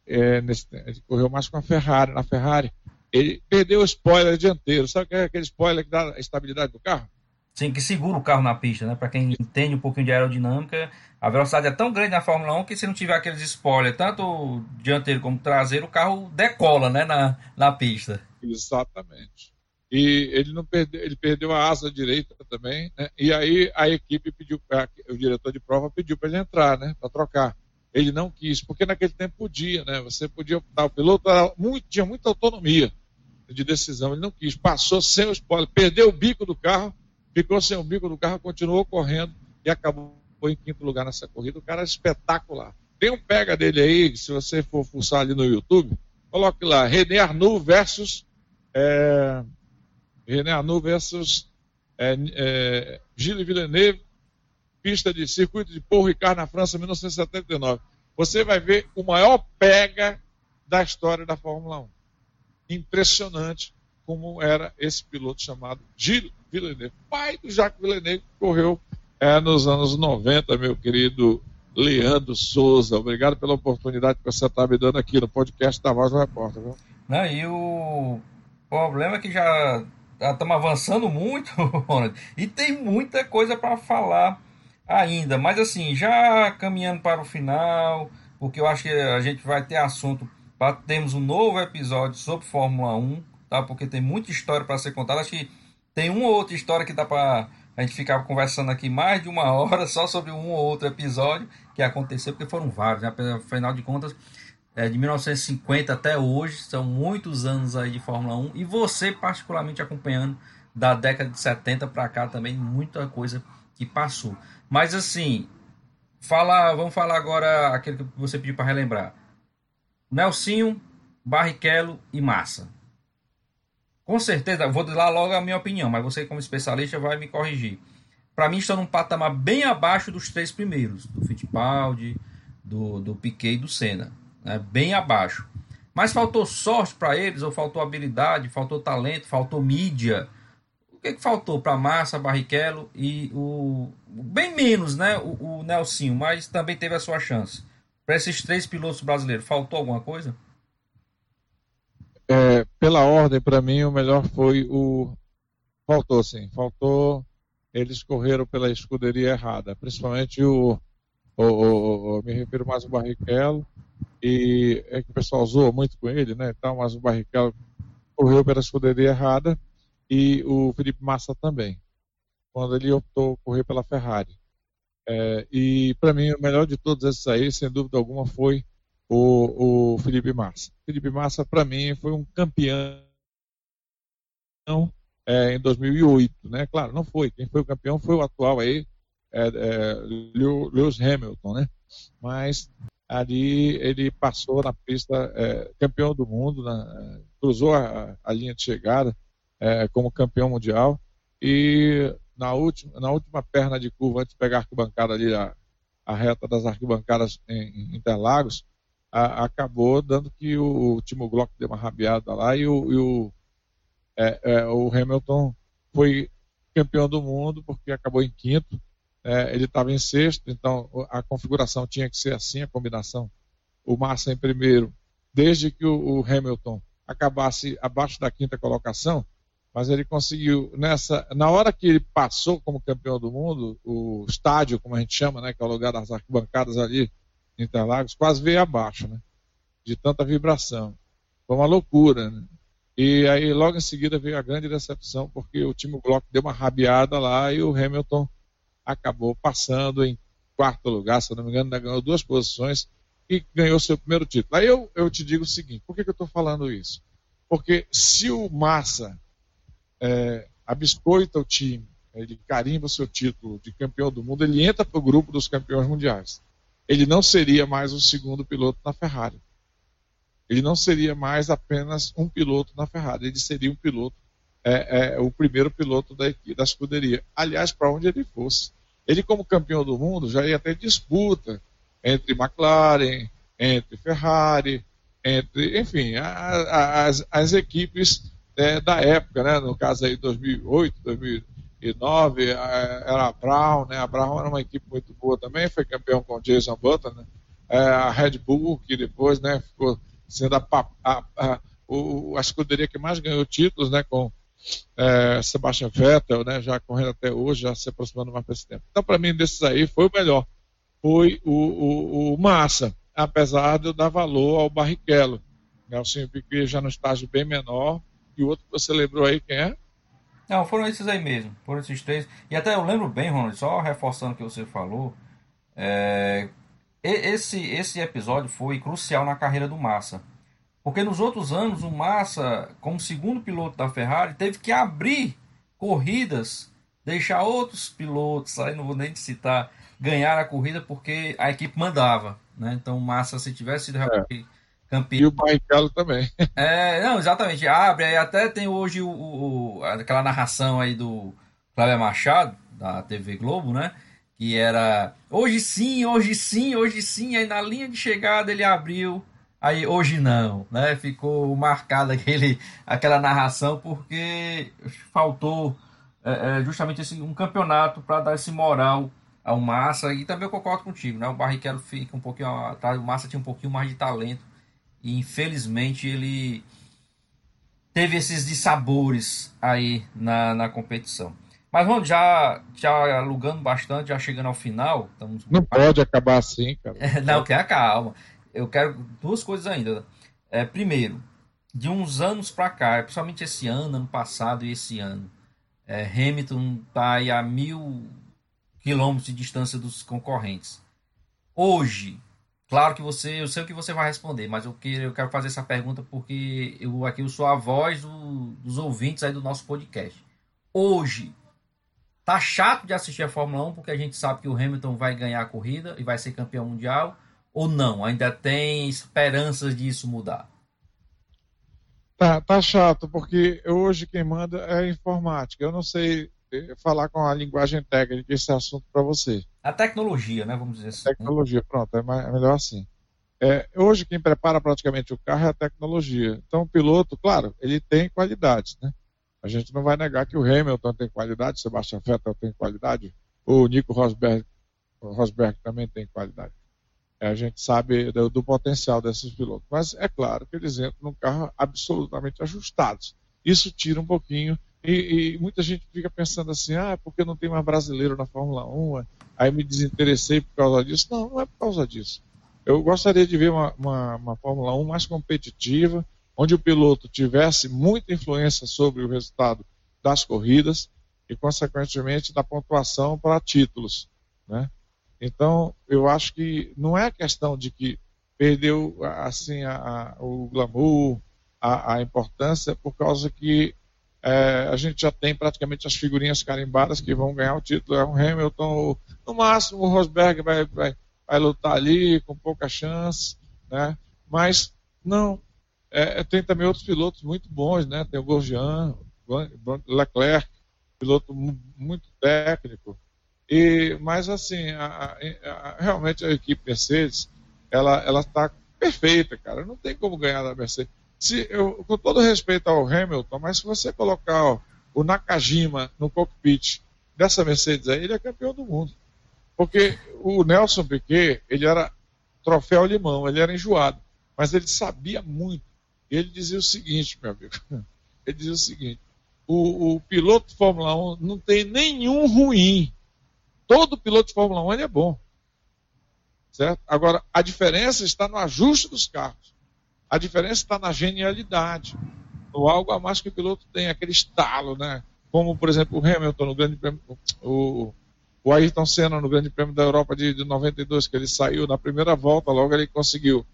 é, nesse, ele correu mais com a Ferrari, na Ferrari, ele perdeu o spoiler dianteiro. Sabe é aquele spoiler que dá a estabilidade do carro? Sim, que segura o carro na pista, né? Para quem entende um pouquinho de aerodinâmica, a velocidade é tão grande na Fórmula 1 que se não tiver aqueles spoilers, tanto dianteiro como traseiro, o carro decola, né, na, na pista. Exatamente. E ele não perdeu, ele perdeu a asa direita também, né? E aí a equipe pediu, o diretor de prova pediu para ele entrar, né, para trocar. Ele não quis, porque naquele tempo podia, né? Você podia optar, o piloto muito, tinha muita autonomia de decisão, ele não quis, passou sem o spoiler, perdeu o bico do carro ficou sem o bico do carro, continuou correndo e acabou em quinto lugar nessa corrida. O cara é espetacular. Tem um pega dele aí, se você for fuçar ali no YouTube, coloque lá, René Arnoux versus é, Arnoux versus é, é, Gilles Villeneuve, pista de circuito de Paul Ricard na França, 1979. Você vai ver o maior pega da história da Fórmula 1. Impressionante como era esse piloto chamado Gilles Villeneuve, pai do Jacques Villeneuve, que correu é, nos anos 90, meu querido Leandro Souza. Obrigado pela oportunidade que você está me dando aqui no podcast da Voz do Repórter. Viu? Não, e o problema é que já estamos avançando muito, (laughs) Ronald, e tem muita coisa para falar ainda. Mas assim, já caminhando para o final, porque eu acho que a gente vai ter assunto para termos um novo episódio sobre Fórmula 1 tá? Porque tem muita história para ser contada. Acho que tem uma ou outra história que dá para a gente ficar conversando aqui mais de uma (laughs) hora só sobre um ou outro episódio que aconteceu, porque foram vários, né? Afinal de contas, é, de 1950 até hoje, são muitos anos aí de Fórmula 1 e você particularmente acompanhando da década de 70 para cá também muita coisa que passou. Mas assim, fala, vamos falar agora aquele que você pediu para relembrar. Nelsinho, Barrichello e Massa. Com certeza, vou dar logo a minha opinião, mas você, como especialista, vai me corrigir. Para mim, estão num patamar bem abaixo dos três primeiros, do Fittipaldi, do, do Piquet e do Senna. Né? Bem abaixo. Mas faltou sorte para eles, ou faltou habilidade, faltou talento, faltou mídia. O que, que faltou para Massa, Barrichello e o. Bem menos, né? O, o Nelsinho, mas também teve a sua chance. Para esses três pilotos brasileiros, faltou alguma coisa? é, pela ordem, para mim, o melhor foi o. Faltou, sim. Faltou. Eles correram pela escuderia errada, principalmente o. o, o, o me refiro mais ao Barrichello, e é que o pessoal zoa muito com ele, né? Então, mas o Barrichello correu pela escuderia errada e o Felipe Massa também, quando ele optou correr pela Ferrari. É, e para mim, o melhor de todos esses aí, sem dúvida alguma, foi o, o Felipe Massa. Felipe Massa, para mim, foi um campeão é, em 2008, né? Claro, não foi. Quem foi o campeão foi o atual aí, é, é, Lewis Hamilton, né? Mas ali ele passou na pista é, campeão do mundo, na, cruzou a, a, linha de chegada é, como campeão mundial e na última, na última perna de curva, antes de pegar a arquibancada ali, a, a reta das arquibancadas em, em Interlagos, a, acabou dando que o, o Timo Glock deu uma rabiada lá e o, e o, é, é, o Hamilton foi campeão do mundo porque acabou em quinto. É, ele estava em sexto, então a configuração tinha que ser assim, a combinação. O Massa em primeiro, desde que o, o Hamilton acabasse abaixo da quinta colocação, mas ele conseguiu nessa na hora que ele passou como campeão do mundo o estádio como a gente chama né que é o lugar das arquibancadas ali Interlagos quase veio abaixo, né? De tanta vibração. Foi uma loucura, né? E aí logo em seguida veio a grande decepção, porque o time Glock deu uma rabiada lá e o Hamilton acabou passando em quarto lugar, se não me engano, ganhou duas posições e ganhou seu primeiro título. Aí eu, eu te digo o seguinte, por que, que eu estou falando isso? Porque se o Massa é, abiscoita o time, ele carimba o seu título de campeão do mundo, ele entra para o grupo dos campeões mundiais ele não seria mais o segundo piloto na Ferrari. Ele não seria mais apenas um piloto na Ferrari, ele seria um piloto, é, é, o primeiro piloto da, da escuderia. Aliás, para onde ele fosse. Ele, como campeão do mundo, já ia ter disputa entre McLaren, entre Ferrari, entre, enfim, a, a, as, as equipes é, da época, né? no caso aí 2008, 2000, 2009 era a Brown, né? A Brown era uma equipe muito boa também, foi campeão com Jason Button, né? É, a Red Bull, que depois né, ficou sendo a, a, a, a escuderia que mais ganhou títulos, né? Com é, Sebastian Vettel, né? Já correndo até hoje, já se aproximando mais para esse tempo. Então, para mim, desses aí, foi o melhor. Foi o, o, o Massa, apesar de eu dar valor ao Barrichello. Nelson Piquet já no estágio bem menor. E o outro que você lembrou aí, quem é? Não, foram esses aí mesmo. Foram esses três. E até eu lembro bem, Ronald, só reforçando o que você falou. É, esse, esse episódio foi crucial na carreira do Massa. Porque nos outros anos, o Massa, como segundo piloto da Ferrari, teve que abrir corridas, deixar outros pilotos, aí não vou nem citar, ganhar a corrida porque a equipe mandava. Né? Então, o Massa, se tivesse sido é. campeão. E o Barrichello também. (laughs) É, não, exatamente. Abre, aí até tem hoje o, o, aquela narração aí do Cláudio Machado, da TV Globo, né? Que era hoje sim, hoje sim, hoje sim. Aí na linha de chegada ele abriu. Aí hoje não, né? Ficou marcada (laughs) aquele, aquela narração porque faltou é, é, justamente esse, um campeonato para dar esse moral ao Massa. E também eu concordo contigo, né? O Barrichello fica um pouquinho atrás, o Massa tinha um pouquinho mais de talento e infelizmente ele teve esses dissabores aí na, na competição. Mas vamos já, já alugando bastante, já chegando ao final. Estamos... Não pode acabar assim, cara. (laughs) não, quer calma. Eu quero duas coisas ainda. É, primeiro, de uns anos para cá, principalmente esse ano, ano passado e esse ano, é, Hamilton está aí a mil quilômetros de distância dos concorrentes. Hoje, Claro que você, eu sei o que você vai responder, mas eu quero, eu quero fazer essa pergunta porque eu aqui eu sou a voz do, dos ouvintes aí do nosso podcast. Hoje, tá chato de assistir a Fórmula 1 porque a gente sabe que o Hamilton vai ganhar a corrida e vai ser campeão mundial ou não? Ainda tem esperanças disso mudar? Tá, tá chato porque hoje quem manda é a informática. Eu não sei eh, falar com a linguagem técnica esse assunto para você. A tecnologia, né? Vamos dizer assim. Tecnologia, pronto, é, mais, é melhor assim. É, hoje quem prepara praticamente o carro é a tecnologia. Então o piloto, claro, ele tem qualidades, né? A gente não vai negar que o Hamilton tem qualidade, o Sebastian Vettel tem qualidade, o Nico Rosberg, o Rosberg também tem qualidade. A gente sabe do, do, potencial desses pilotos. Mas é claro que eles entram num carro absolutamente ajustados. Isso tira um pouquinho e, e, muita gente fica pensando assim, ah, porque não tem mais brasileiro na Fórmula 1, aí me desinteressei por causa disso. Não, não é por causa disso. Eu gostaria de ver uma, uma, uma Fórmula 1 mais competitiva, onde o piloto tivesse muita influência sobre o resultado das corridas e, consequentemente, da pontuação para títulos. Né? Então, eu acho que não é questão de que perdeu assim a, a, o glamour, a, a, importância, por causa que é, a gente já tem praticamente as figurinhas carimbadas que vão ganhar o título. É o Hamilton, no máximo o Rosberg vai, vai, vai lutar ali com pouca chance, né? Mas não, é, tem também outros pilotos muito bons, né? Tem o Grosjean, Leclerc, piloto muito técnico. E, mas assim, a, a, realmente a equipe Mercedes, ela ela está perfeita, cara. Não tem como ganhar da Mercedes se eu, com todo respeito ao Hamilton, mas se você colocar ó, o Nakajima no cockpit dessa Mercedes aí, ele é campeão do mundo. Porque o Nelson Piquet, ele era troféu limão, ele era enjoado, mas ele sabia muito. Ele dizia o seguinte, meu amigo, (laughs) ele dizia o seguinte, o, o piloto de Fórmula 1 não tem nenhum ruim. Todo piloto de Fórmula 1 ele é bom. Certo? Agora, a diferença está no ajuste dos carros. A diferença está na genialidade, no algo a mais que o piloto tem, aquele estalo, né? Como, por exemplo, o Hamilton no Grande Prêmio, o, o Ayrton Senna no Grande Prêmio da Europa de, de 92, que ele saiu na primeira volta, logo ele conseguiu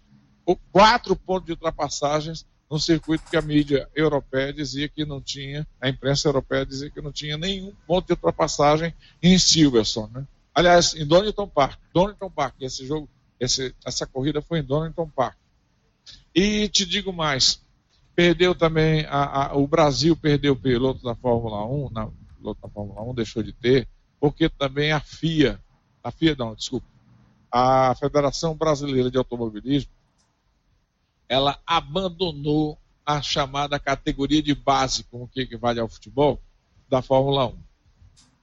quatro pontos de ultrapassagens no circuito que a mídia europeia dizia que não tinha, a imprensa europeia dizia que não tinha nenhum ponto de ultrapassagem em Silverstone, né? Aliás, em Donington Park, Donington Park, esse jogo, esse, essa corrida foi em Donington Park. E te digo mais, perdeu também, a, a, o Brasil perdeu o piloto da Fórmula 1, na, piloto da Fórmula 1 deixou de ter, porque também a FIA, a FIA não, desculpa, a Federação Brasileira de Automobilismo, ela abandonou a chamada categoria de base, como que equivale ao futebol, da Fórmula 1.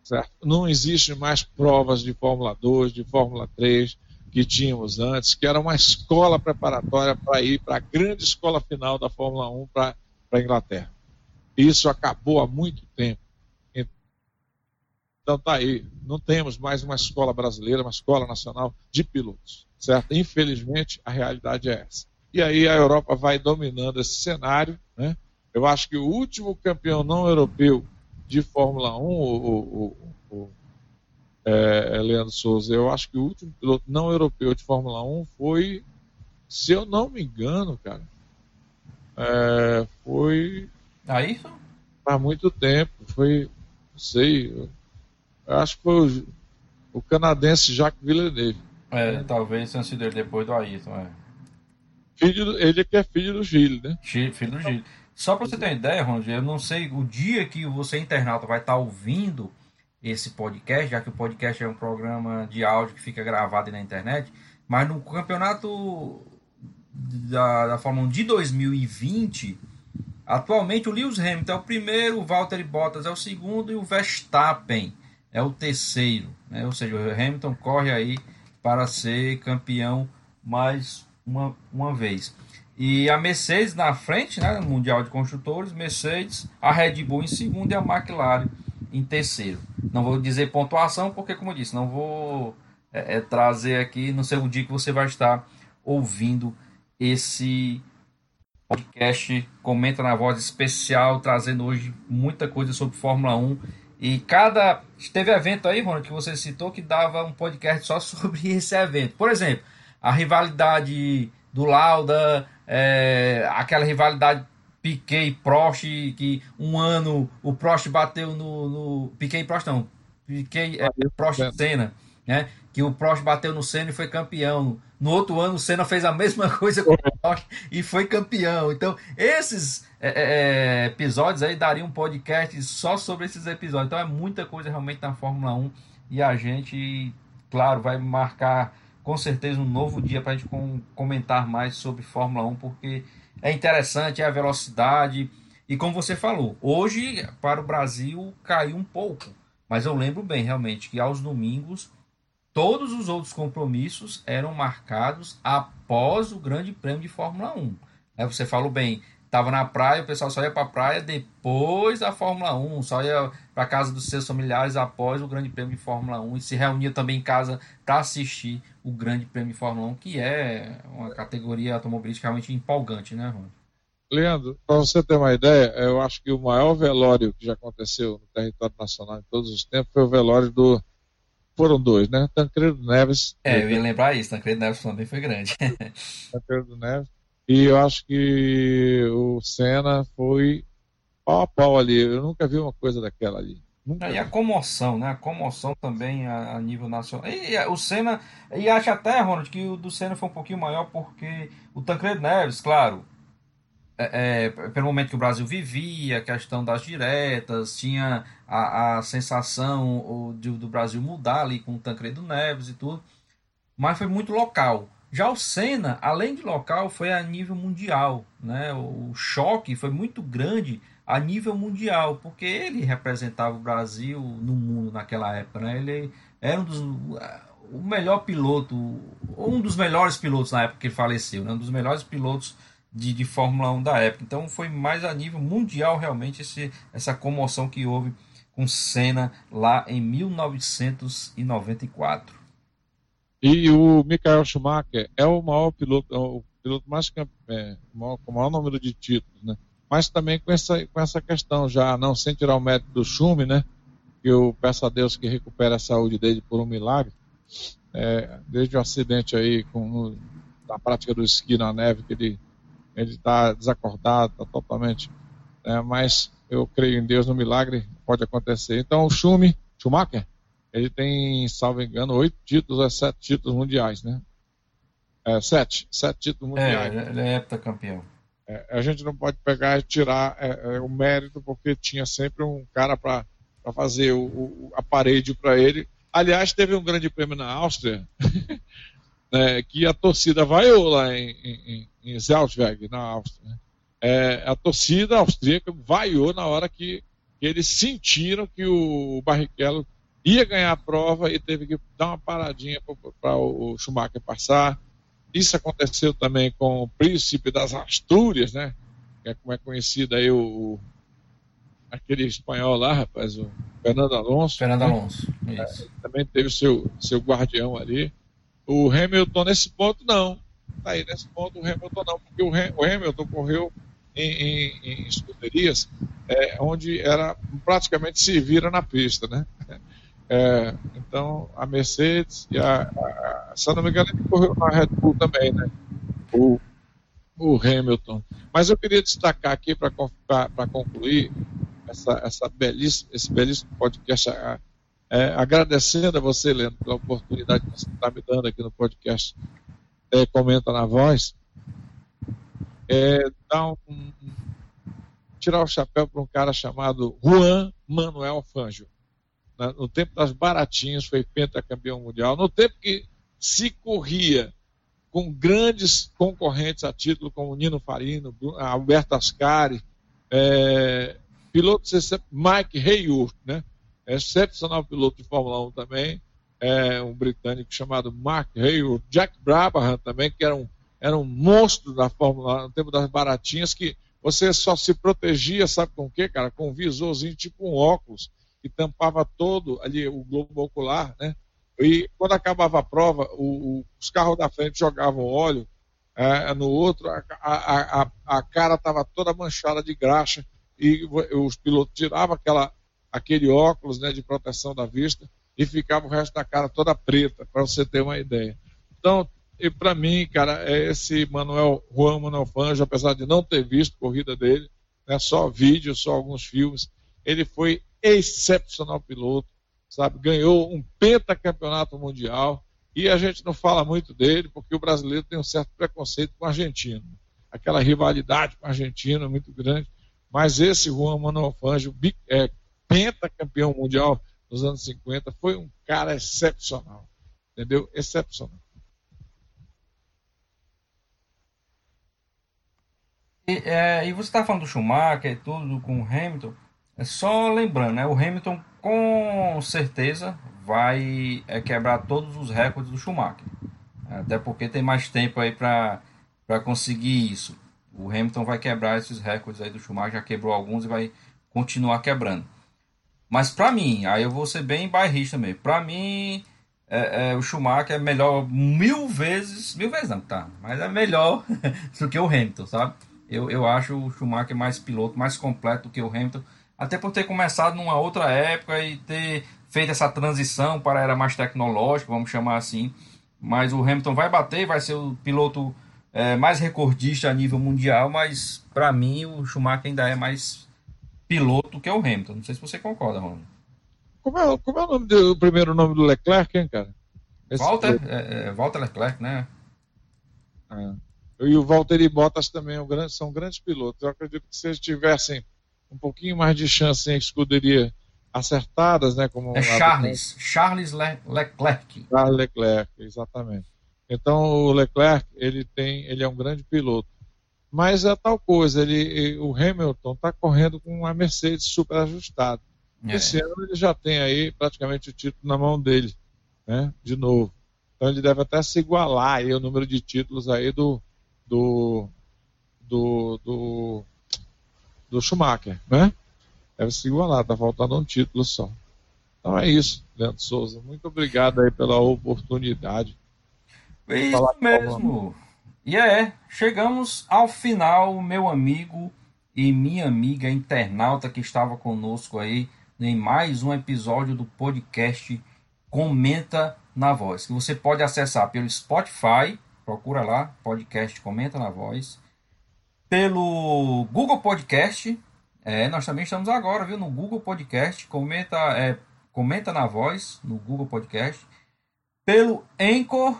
Certo? Não existe mais provas de Fórmula 2, de Fórmula 3 que tínhamos antes, que era uma escola preparatória para ir para a grande escola final da Fórmula 1 para a Inglaterra. Isso acabou há muito tempo. Então tá aí, não temos mais uma escola brasileira, uma escola nacional de pilotos, certo? Infelizmente a realidade é essa. E aí a Europa vai dominando esse cenário, né? Eu acho que o último campeão não europeu de Fórmula 1, o, o, o, é, é, Leandro Souza, eu acho que o último piloto não europeu de Fórmula 1 foi, se eu não me engano, cara, é, foi. Ayrton? Há muito tempo, foi, não sei, eu, eu acho que foi o, o canadense Jacques Villeneuve. É, talvez tenha sido depois do Ayrton, é. Filho, ele que é filho do Gil, né? Filho do Gil. Só para você ter uma ideia, Ronald, eu não sei o dia que você, internauta, vai estar tá ouvindo esse podcast, já que o podcast é um programa de áudio que fica gravado na internet, mas no campeonato da, da Fórmula 1 de 2020, atualmente o Lewis Hamilton é o primeiro, o Valtteri Bottas é o segundo e o Verstappen é o terceiro. Né? Ou seja, o Hamilton corre aí para ser campeão mais uma, uma vez. E a Mercedes na frente, né, no Mundial de Construtores, Mercedes, a Red Bull em segundo e a McLaren em terceiro. Não vou dizer pontuação, porque, como eu disse, não vou é, é, trazer aqui, não sei o dia que você vai estar ouvindo esse podcast. Comenta na voz especial, trazendo hoje muita coisa sobre Fórmula 1. E cada. Teve evento aí, Ronald, que você citou que dava um podcast só (laughs) sobre esse evento. Por exemplo, a rivalidade do Lauda, é, aquela rivalidade Piquet e Prost, que um ano o Prost bateu no. no Piquet e Prost não. Piquet, é, Prost e Senna, né? Que o Prost bateu no Senna e foi campeão. No outro ano o Senna fez a mesma (laughs) coisa com o Prost e foi campeão. Então, esses é, é, é, episódios aí dariam um podcast só sobre esses episódios. Então é muita coisa realmente na Fórmula 1 e a gente, claro, vai marcar com certeza um novo dia para a gente comentar mais sobre Fórmula 1, porque é interessante, é a velocidade. E como você falou, hoje para o Brasil caiu um pouco. Mas eu lembro bem, realmente, que aos domingos todos os outros compromissos eram marcados após o Grande Prêmio de Fórmula 1. Aí você falou bem, Tava na praia, o pessoal só ia para a praia depois da Fórmula 1, só ia para casa dos seus familiares após o Grande Prêmio de Fórmula 1 e se reunia também em casa para assistir o Grande Prêmio de Fórmula 1, que é uma categoria automobilística realmente empolgante, né, Ron? Leandro, para você ter uma ideia, eu acho que o maior velório que já aconteceu no território nacional em todos os tempos foi o velório do. Foram dois, né? Tancredo Neves. É, eu ia lembrar isso, Tancredo Neves também foi grande. Tancredo Neves e eu acho que o Senna foi pau a pau ali. Eu nunca vi uma coisa daquela ali. Nunca e a comoção, né? A comoção também a, a nível nacional. E, e, o Senna, e acho até, Ronald, que o do Senna foi um pouquinho maior porque o Tancredo Neves, claro, é, é, pelo momento que o Brasil vivia, a questão das diretas, tinha a, a sensação o, de, do Brasil mudar ali com o Tancredo Neves e tudo, mas foi muito local. Já o Senna, além de local, foi a nível mundial. Né? O choque foi muito grande a nível mundial, porque ele representava o Brasil no mundo naquela época. Né? Ele era um dos, o melhor piloto, um dos melhores pilotos na época que ele faleceu, né? um dos melhores pilotos de, de Fórmula 1 da época. Então foi mais a nível mundial realmente esse, essa comoção que houve com Senna lá em 1994. E o Michael Schumacher é o maior piloto, é o piloto mais é, com o maior número de títulos, né? Mas também com essa, com essa questão já, não sem tirar o mérito do Schumi, né? Que eu peço a Deus que recupere a saúde dele por um milagre. É, desde o acidente aí com, na prática do esqui na neve, que ele ele está desacordado, está totalmente. É, mas eu creio em Deus no milagre, pode acontecer. Então o Schumi, Schumacher, ele tem, salvo engano, oito títulos ou sete títulos mundiais, né? É, sete, sete títulos é, mundiais. É, ele é heptacampeão. É, a gente não pode pegar e tirar é, é o mérito, porque tinha sempre um cara para fazer o, o, a parede para ele. Aliás, teve um grande prêmio na Áustria, (laughs) né, que a torcida vaiou lá em, em, em na Áustria. Né? É, a torcida austríaca vaiou na hora que que eles sentiram que o Barrichello ia ganhar a prova e teve que dar uma paradinha para o Schumacher passar. Isso aconteceu também com o príncipe das Astúrias, né? Que é como é conhecido aí o, aquele espanhol lá, rapaz, o Fernando Alonso. Fernando né? Alonso, é, também teve seu, seu guardião ali. O Hamilton, nesse ponto, não. Tá aí, nesse ponto, o Hamilton não, porque o, o Hamilton correu em, em, em escuderias é, onde era praticamente se vira na pista, né? É, então, a Mercedes e a, a, se eu não me engano, ele correu na Red Bull também, né? O, o Hamilton. Mas eu queria destacar aqui para concluir essa, essa belíssima, esse belíssimo podcast, é, agradecendo a você, Leandro, pela oportunidade que você está me dando aqui no podcast é, Comenta na Voz, é, dar um, tirar o chapéu para um cara chamado Juan Manuel Fangio. No tempo das baratinhas, foi pentacampeão mundial. No tempo que se corria com grandes concorrentes a título, como Nino Farino, Alberto Ascari, é, piloto Mike Hayworth, né? excepcional piloto de Fórmula 1 também, é, um britânico chamado Mark Hayworth, Jack Brabham também, que era um, era um monstro da Fórmula 1, no tempo das baratinhas, que você só se protegia, sabe com o quê, cara? Com um visorzinho, tipo um óculos, que tampava todo ali o globo ocular, né? E quando acabava a prova, o, o, os carros da frente jogavam óleo é, no outro, a, a, a, a cara estava toda manchada de graxa e os pilotos tiravam aquela, aquele óculos né, de proteção da vista e ficava o resto da cara toda preta, para você ter uma ideia. Então, e para mim, cara, é esse Manuel Juan Manuel Fangio, apesar de não ter visto corrida dele, né, só vídeo, só alguns filmes, ele foi excepcional piloto, sabe? Ganhou um pentacampeonato mundial e a gente não fala muito dele porque o brasileiro tem um certo preconceito com o argentino. Aquela rivalidade com o argentino é muito grande. Mas esse Juan Manuel Fangio, é, pentacampeão mundial nos anos 50, foi um cara excepcional. Entendeu? Excepcional. E, é, e você está falando do Schumacher e tudo com o Hamilton. É só lembrando, né? O Hamilton com certeza vai é, quebrar todos os recordes do Schumacher. Até porque tem mais tempo aí para conseguir isso. O Hamilton vai quebrar esses recordes aí do Schumacher, já quebrou alguns e vai continuar quebrando. Mas para mim, aí eu vou ser bem bairrista mesmo. Para mim, é, é, o Schumacher é melhor mil vezes, mil vezes não, tá? Mas é melhor (laughs) do que o Hamilton, sabe? Eu, eu acho o Schumacher mais piloto, mais completo do que o Hamilton. Até por ter começado numa outra época e ter feito essa transição para a era mais tecnológica, vamos chamar assim. Mas o Hamilton vai bater, vai ser o piloto é, mais recordista a nível mundial, mas para mim o Schumacher ainda é mais piloto que o Hamilton. Não sei se você concorda, Ronaldo. Como é, como é o, nome do, o primeiro nome do Leclerc, hein, cara? Esse Walter, é, é, Walter Leclerc, né? Ah. E o Valtteri Bottas também é são grandes pilotos. Eu acredito que se eles tivessem um pouquinho mais de chance em escuderia acertadas, né? Como é Charles, Charles Le Leclerc. Charles Leclerc, exatamente. Então o Leclerc ele tem, ele é um grande piloto. Mas é tal coisa, ele, o Hamilton está correndo com uma Mercedes super ajustada. É. Esse ano ele já tem aí praticamente o título na mão dele, né? De novo. Então ele deve até se igualar aí o número de títulos aí do do do, do, do Schumacher, né? Deve se igualar, tá faltando um título só. Então é isso, Leandro Souza. Muito obrigado aí pela oportunidade. É isso mesmo. E é, chegamos ao final, meu amigo e minha amiga internauta que estava conosco aí em mais um episódio do podcast Comenta na Voz, que você pode acessar pelo Spotify, procura lá, podcast Comenta na Voz, pelo Google Podcast, é, nós também estamos agora, viu, no Google Podcast, comenta, é, comenta na Voz, no Google Podcast, pelo Anchor,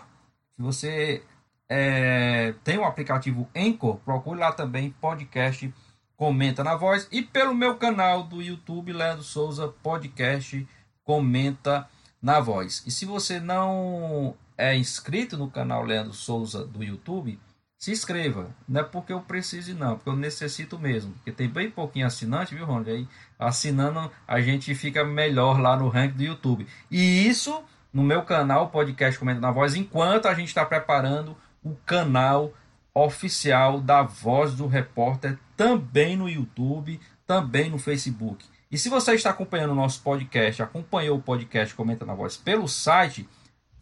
se você é, tem o aplicativo Anchor, procure lá também podcast Comenta na Voz. E pelo meu canal do YouTube, Leandro Souza Podcast Comenta na Voz. E se você não é inscrito no canal Leandro Souza do YouTube, se inscreva. Não é porque eu preciso, não, porque eu necessito mesmo. Porque tem bem pouquinho assinante, viu, Ronald? Aí, assinando, a gente fica melhor lá no ranking do YouTube. E isso no meu canal, podcast Comenta na Voz, enquanto a gente está preparando o canal oficial da Voz do Repórter, também no YouTube, também no Facebook. E se você está acompanhando o nosso podcast, acompanhou o podcast Comenta na Voz pelo site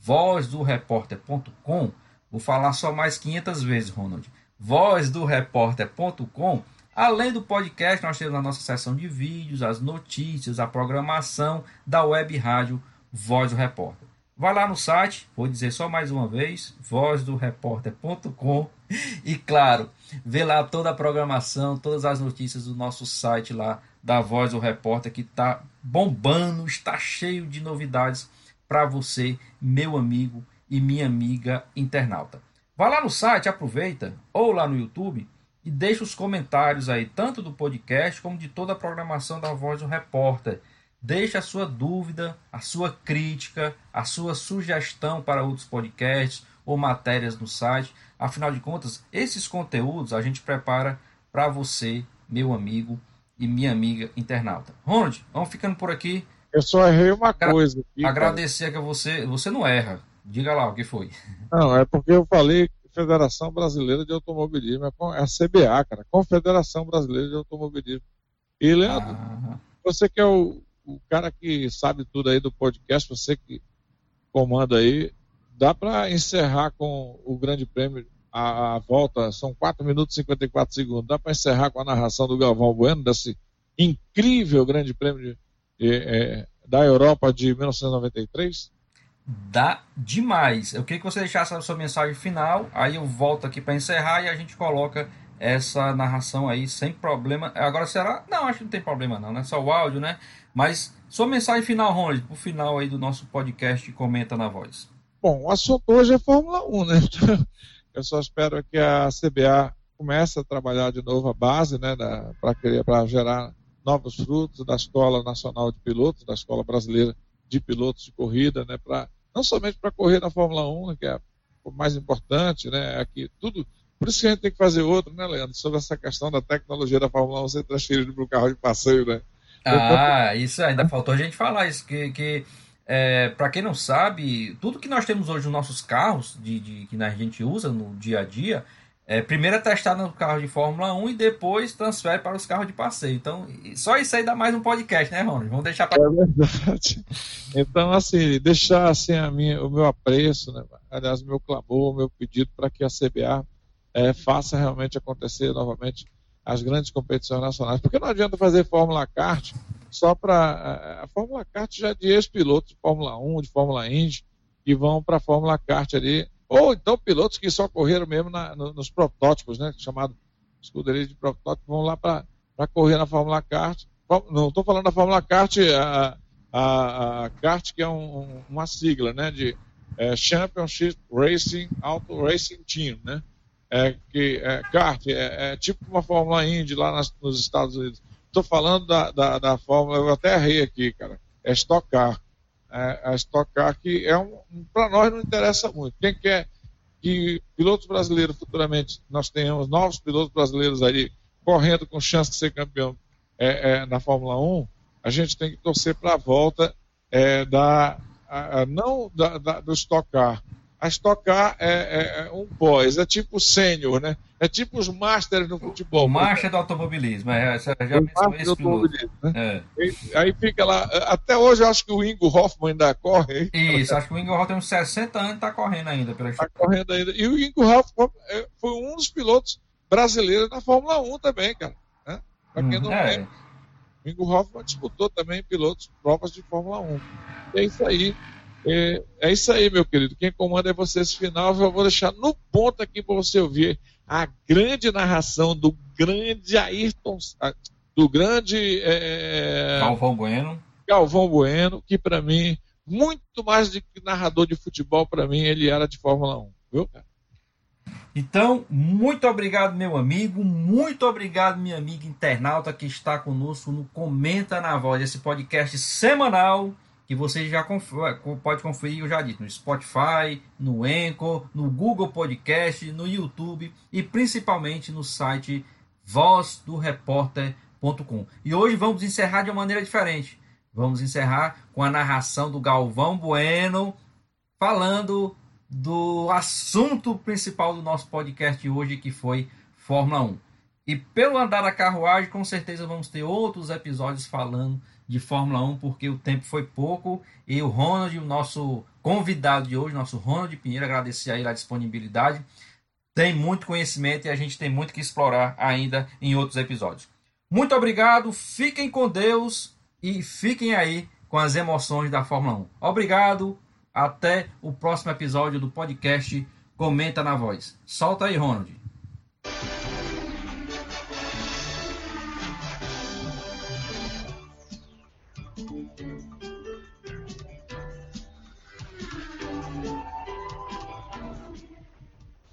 vozdoreporter.com, vou falar só mais 500 vezes, Ronald. vozdoreporter.com, além do podcast, nós temos a nossa seção de vídeos, as notícias, a programação da web rádio Voz do Repórter. Vai lá no site, vou dizer só mais uma vez, vozdoreporter.com e claro, vê lá toda a programação, todas as notícias do nosso site lá da Voz do Repórter que está bombando, está cheio de novidades para você, meu amigo e minha amiga internauta. Vai lá no site, aproveita, ou lá no YouTube e deixa os comentários aí, tanto do podcast como de toda a programação da Voz do Repórter. Deixe a sua dúvida, a sua crítica, a sua sugestão para outros podcasts ou matérias no site. Afinal de contas, esses conteúdos a gente prepara para você, meu amigo e minha amiga internauta. Ronald, vamos ficando por aqui. Eu só errei uma coisa. Aqui, agradecer cara. que você, você não erra. Diga lá o que foi. Não, é porque eu falei Federação Brasileira de Automobilismo, é a CBA, cara, Confederação Brasileira de Automobilismo. E Leandro, ah. você que é o o cara que sabe tudo aí do podcast, você que comanda aí, dá para encerrar com o Grande Prêmio, a, a, volta, são 4 minutos e 54 segundos, dá para encerrar com a narração do Galvão Bueno, desse incrível Grande Prêmio de, é, da Europa de 1993? Dá demais. Eu queria que você deixasse a sua mensagem final, aí eu volto aqui para encerrar e a gente coloca essa narração aí sem problema. Agora será? Não, acho que não tem problema não, né? Só o áudio, né? Mas sua mensagem final, Ronald, para o final aí do nosso podcast Comenta na Voz. Bom, o assunto hoje é Fórmula 1, né? (laughs) Eu só espero que a CBA comece a trabalhar de novo a base, né, para gerar novos frutos da Escola Nacional de Pilotos, da Escola Brasileira de Pilotos de Corrida, né, pra, não somente para correr na Fórmula 1, né, que é o mais importante, né, aqui tudo. Por isso que a gente tem que fazer outro, né, Leandro, sobre essa questão da tecnologia da Fórmula 1 ser transferida para o carro de passeio, né? Ah, isso ainda faltou a gente falar isso, que, que é, para quem não sabe, tudo que nós temos hoje nos nossos carros, de, de, que a gente usa no dia a dia, é, primeiro é testado no carro de Fórmula 1 e depois transfere para os carros de passeio. Então, só isso aí dá mais um podcast, né, Ronald? Vamos deixar para. É verdade. Então, assim, deixar assim, a minha, o meu apreço, né? aliás, o meu clamor, o meu pedido para que a CBA é, faça realmente acontecer novamente as grandes competições nacionais. Porque não adianta fazer Fórmula Kart só para. A Fórmula Kart já é de ex-pilotos de Fórmula 1, de Fórmula Indy, que vão para a Fórmula Kart ali. Ou então pilotos que só correram mesmo na, nos protótipos, né? Chamado escuderia de protótipo, vão lá para correr na Fórmula Kart. Não estou falando da Fórmula Kart, a, a, a Kart que é um, uma sigla, né? De é, Championship Racing Auto Racing Team, né? é, que é, kart é, é, tipo uma Fórmula Indy lá nas, nos Estados Unidos. Estou falando da, da, da, Fórmula, eu até errei aqui, cara. É Stock Car. É, a Stock Car que é um, para nós não interessa muito. Quem quer que pilotos brasileiros futuramente nós tenhamos novos pilotos brasileiros aí correndo com chance de ser campeão é, é, na Fórmula 1, a gente tem que torcer para a volta é, da a, a, não da, da, do Stock Car, a Stock Car é, é, é um pós, é tipo sênior, né? É tipo os Masters no futebol. O Master do automobilismo, é, já pensou esse automobilismo, né? É. aí fica lá, até hoje eu acho que o Ingo Hoffman ainda corre. Isso, acho que o Ingo Hoffman tem uns 60 anos e está correndo ainda. Está correndo ainda. E o Ingo Hoffman é, foi um dos pilotos brasileiros na Fórmula 1 também, cara. Né? Para quem hum, não é. o Ingo Hoffman disputou também pilotos provas de Fórmula 1. E é isso aí. É, é, isso aí, meu querido. Quem comanda é você esse final. Eu vou deixar no ponto aqui para você ouvir a grande narração do grande Ayrton, do grande é, Galvão Bueno. Galvão Bueno, que para mim, muito mais do que narrador de futebol, para mim, ele era de Fórmula 1. Viu, cara? Então, muito obrigado, meu amigo. Muito obrigado, minha amiga internauta que está conosco no Comenta na Voz, esse podcast semanal que você já pode conferir, eu já disse, no Spotify, no Anchor, no Google Podcast, no YouTube e principalmente no site vozdorepórter.com. E hoje vamos encerrar de uma maneira diferente. Vamos encerrar com a narração do Galvão Bueno falando do assunto principal do nosso podcast hoje, que foi Fórmula 1. E pelo andar da carruagem, com certeza vamos ter outros episódios falando de Fórmula 1, porque o tempo foi pouco. E o Ronald, o nosso convidado de hoje, nosso Ronald Pinheiro, agradecer a ele a disponibilidade. Tem muito conhecimento e a gente tem muito que explorar ainda em outros episódios. Muito obrigado, fiquem com Deus e fiquem aí com as emoções da Fórmula 1. Obrigado, até o próximo episódio do podcast Comenta na Voz. Solta aí, Ronald.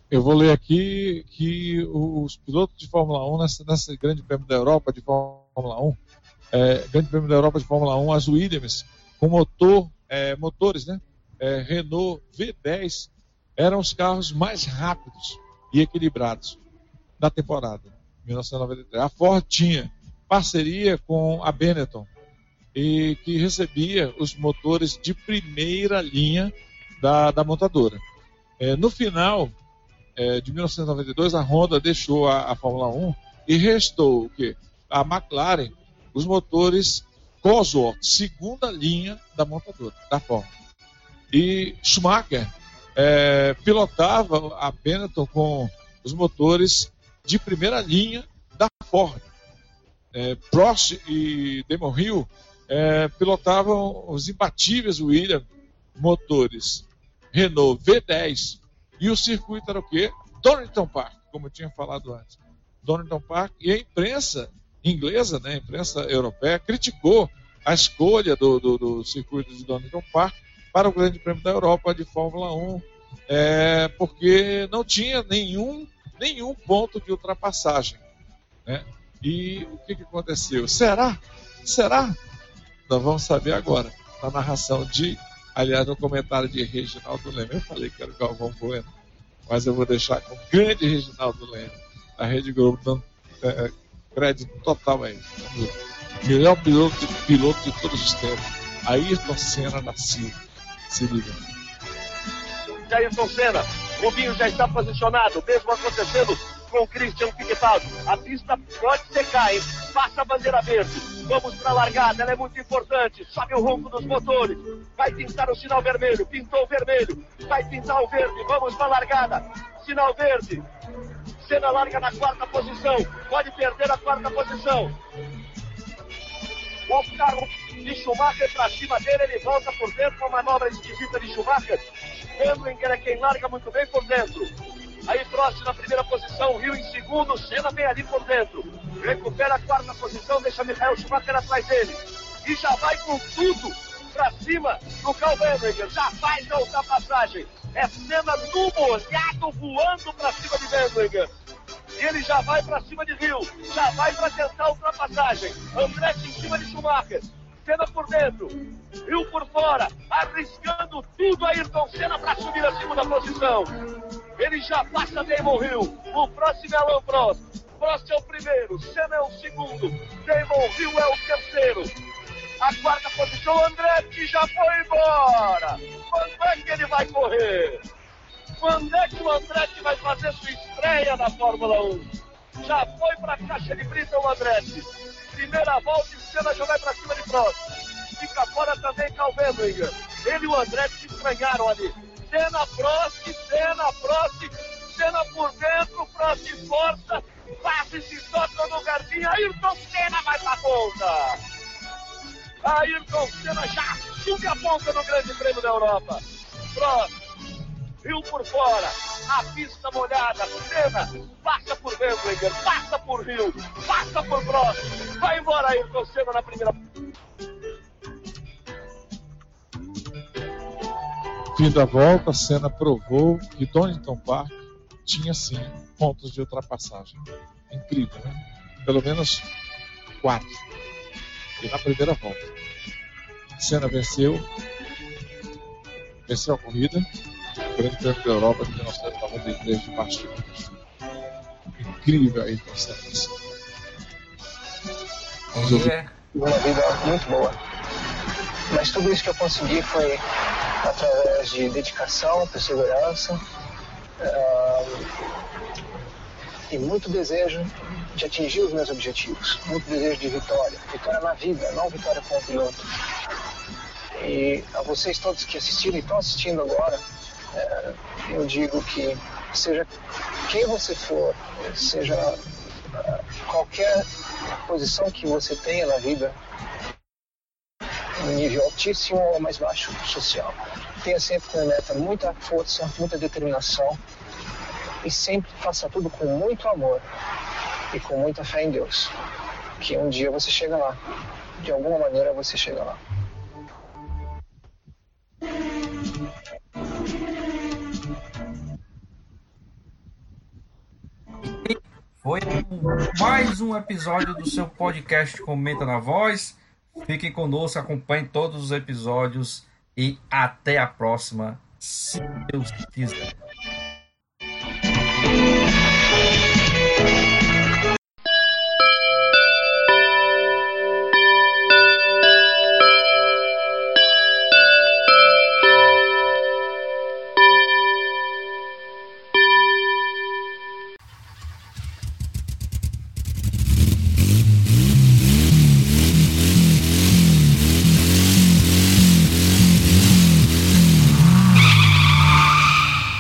Eu vou ler aqui que os pilotos de Fórmula 1, nessa, nessa Grande Prêmio da Europa de Fórmula 1, é, Grande Prêmio da Europa de Fórmula 1, as Williams, com motor, é, motores, né? É, Renault V10, eram os carros mais rápidos e equilibrados da temporada, 1993. A Ford tinha parceria com a Benetton, e que recebia os motores de primeira linha da, da montadora. É, no final é, de 1992, a Honda deixou a, a, Fórmula 1 e restou o quê? A McLaren, os motores Cosworth, segunda linha da montadora, da Fórmula. E Schumacher é, pilotava a Benetton com os motores de primeira linha da Ford. É, Prost e Damon Hill é, pilotavam os imbatíveis Williams motores Renault V10 e o circuito era o quê? Donington Park, como eu tinha falado antes. Donington Park. E a imprensa inglesa, né, a imprensa europeia, criticou a escolha do, do, do circuito de Donington Park para o Grande Prêmio da Europa de Fórmula 1, é, porque não tinha nenhum, nenhum ponto de ultrapassagem. Né? E o que, que aconteceu? Será? Será? Nós vamos saber agora, na narração de Aliás, no comentário de Reginaldo Leme, eu falei que era o Galvão Bueno, mas eu vou deixar com o grande Reginaldo Leme, a Rede Globo dando é, é crédito total a ele. Melhor piloto piloto de todos os tempos. Ayrton Senna da Silva. Se liga. Ayrton Senna, Rubinho já está posicionado, mesmo acontecendo com o Christian Fittipaldi. A pista pode secar, hein? Passa a bandeira verde. Vamos para a largada, ela é muito importante. Sobe o ronco dos motores. Vai pintar o sinal vermelho. Pintou o vermelho. Vai pintar o verde. Vamos para a largada. Sinal verde. Cena larga na quarta posição. Pode perder a quarta posição. O carro de Schumacher para cima dele. Ele volta por dentro. Uma manobra esquisita de Schumacher. É quem larga muito bem por dentro. Aí Prost na primeira posição, Rio em segundo, Senna vem ali por dentro. Recupera a quarta posição, deixa Michael Schumacher atrás dele. E já vai com tudo pra cima do Benninger. Já faz a ultrapassagem. É Senna no molhado voando pra cima de Benninger. E ele já vai pra cima de Rio. Já vai pra tentar a ultrapassagem. Andretti em cima de Schumacher. Senna por dentro, Rio por fora, arriscando tudo Ayrton Senna para subir a segunda posição. Ele já passa Damon Hill. O próximo é Alan Prost. Prost é o primeiro, Senna é o segundo, Damon Hill é o terceiro. A quarta posição, Andretti já foi embora. Quando é que ele vai correr? Quando é que o Andretti vai fazer sua estreia na Fórmula 1? Já foi para a caixa de brita o Andretti. Primeira volta e Senna já vai para cima de Prost. Fica fora também Calvendringer. Ele e o Andretti se estranharam ali. Senna, Prost, Senna, Prost, Senna por dentro, Prost força, quase se toca no Gardinha, Ayrton Senna vai pra ponta. Ayrton Senna já assume a ponta no Grande Prêmio da Europa. Prost, Rio por fora, a pista molhada, Senna passa por Wendlinger, passa por Rio, passa por Prost, vai embora Ayrton Senna na primeira Fim da volta, a cena provou que Donington Park tinha sim pontos de ultrapassagem. Incrível, né? Pelo menos quatro. E na primeira volta. Senna venceu, venceu a corrida, Grande Prêmio da Europa de 1993 de Martin. Incrível aí com Senna. É. Uma vida muito boa. Mas tudo isso que eu consegui foi através de dedicação, perseverança uh, e muito desejo de atingir os meus objetivos, muito desejo de vitória, vitória na vida, não vitória com o piloto. E a vocês todos que assistiram e estão assistindo agora, eu digo que seja quem você for, seja uh, qualquer posição que você tenha na vida, um nível altíssimo ou mais baixo social. Tenha sempre como meta muita força, muita determinação e sempre faça tudo com muito amor e com muita fé em Deus. Que um dia você chega lá. De alguma maneira você chega lá. Foi mais um episódio do seu podcast Comenta na Voz. Fiquem conosco, acompanhem todos os episódios e até a próxima, se Deus quiser.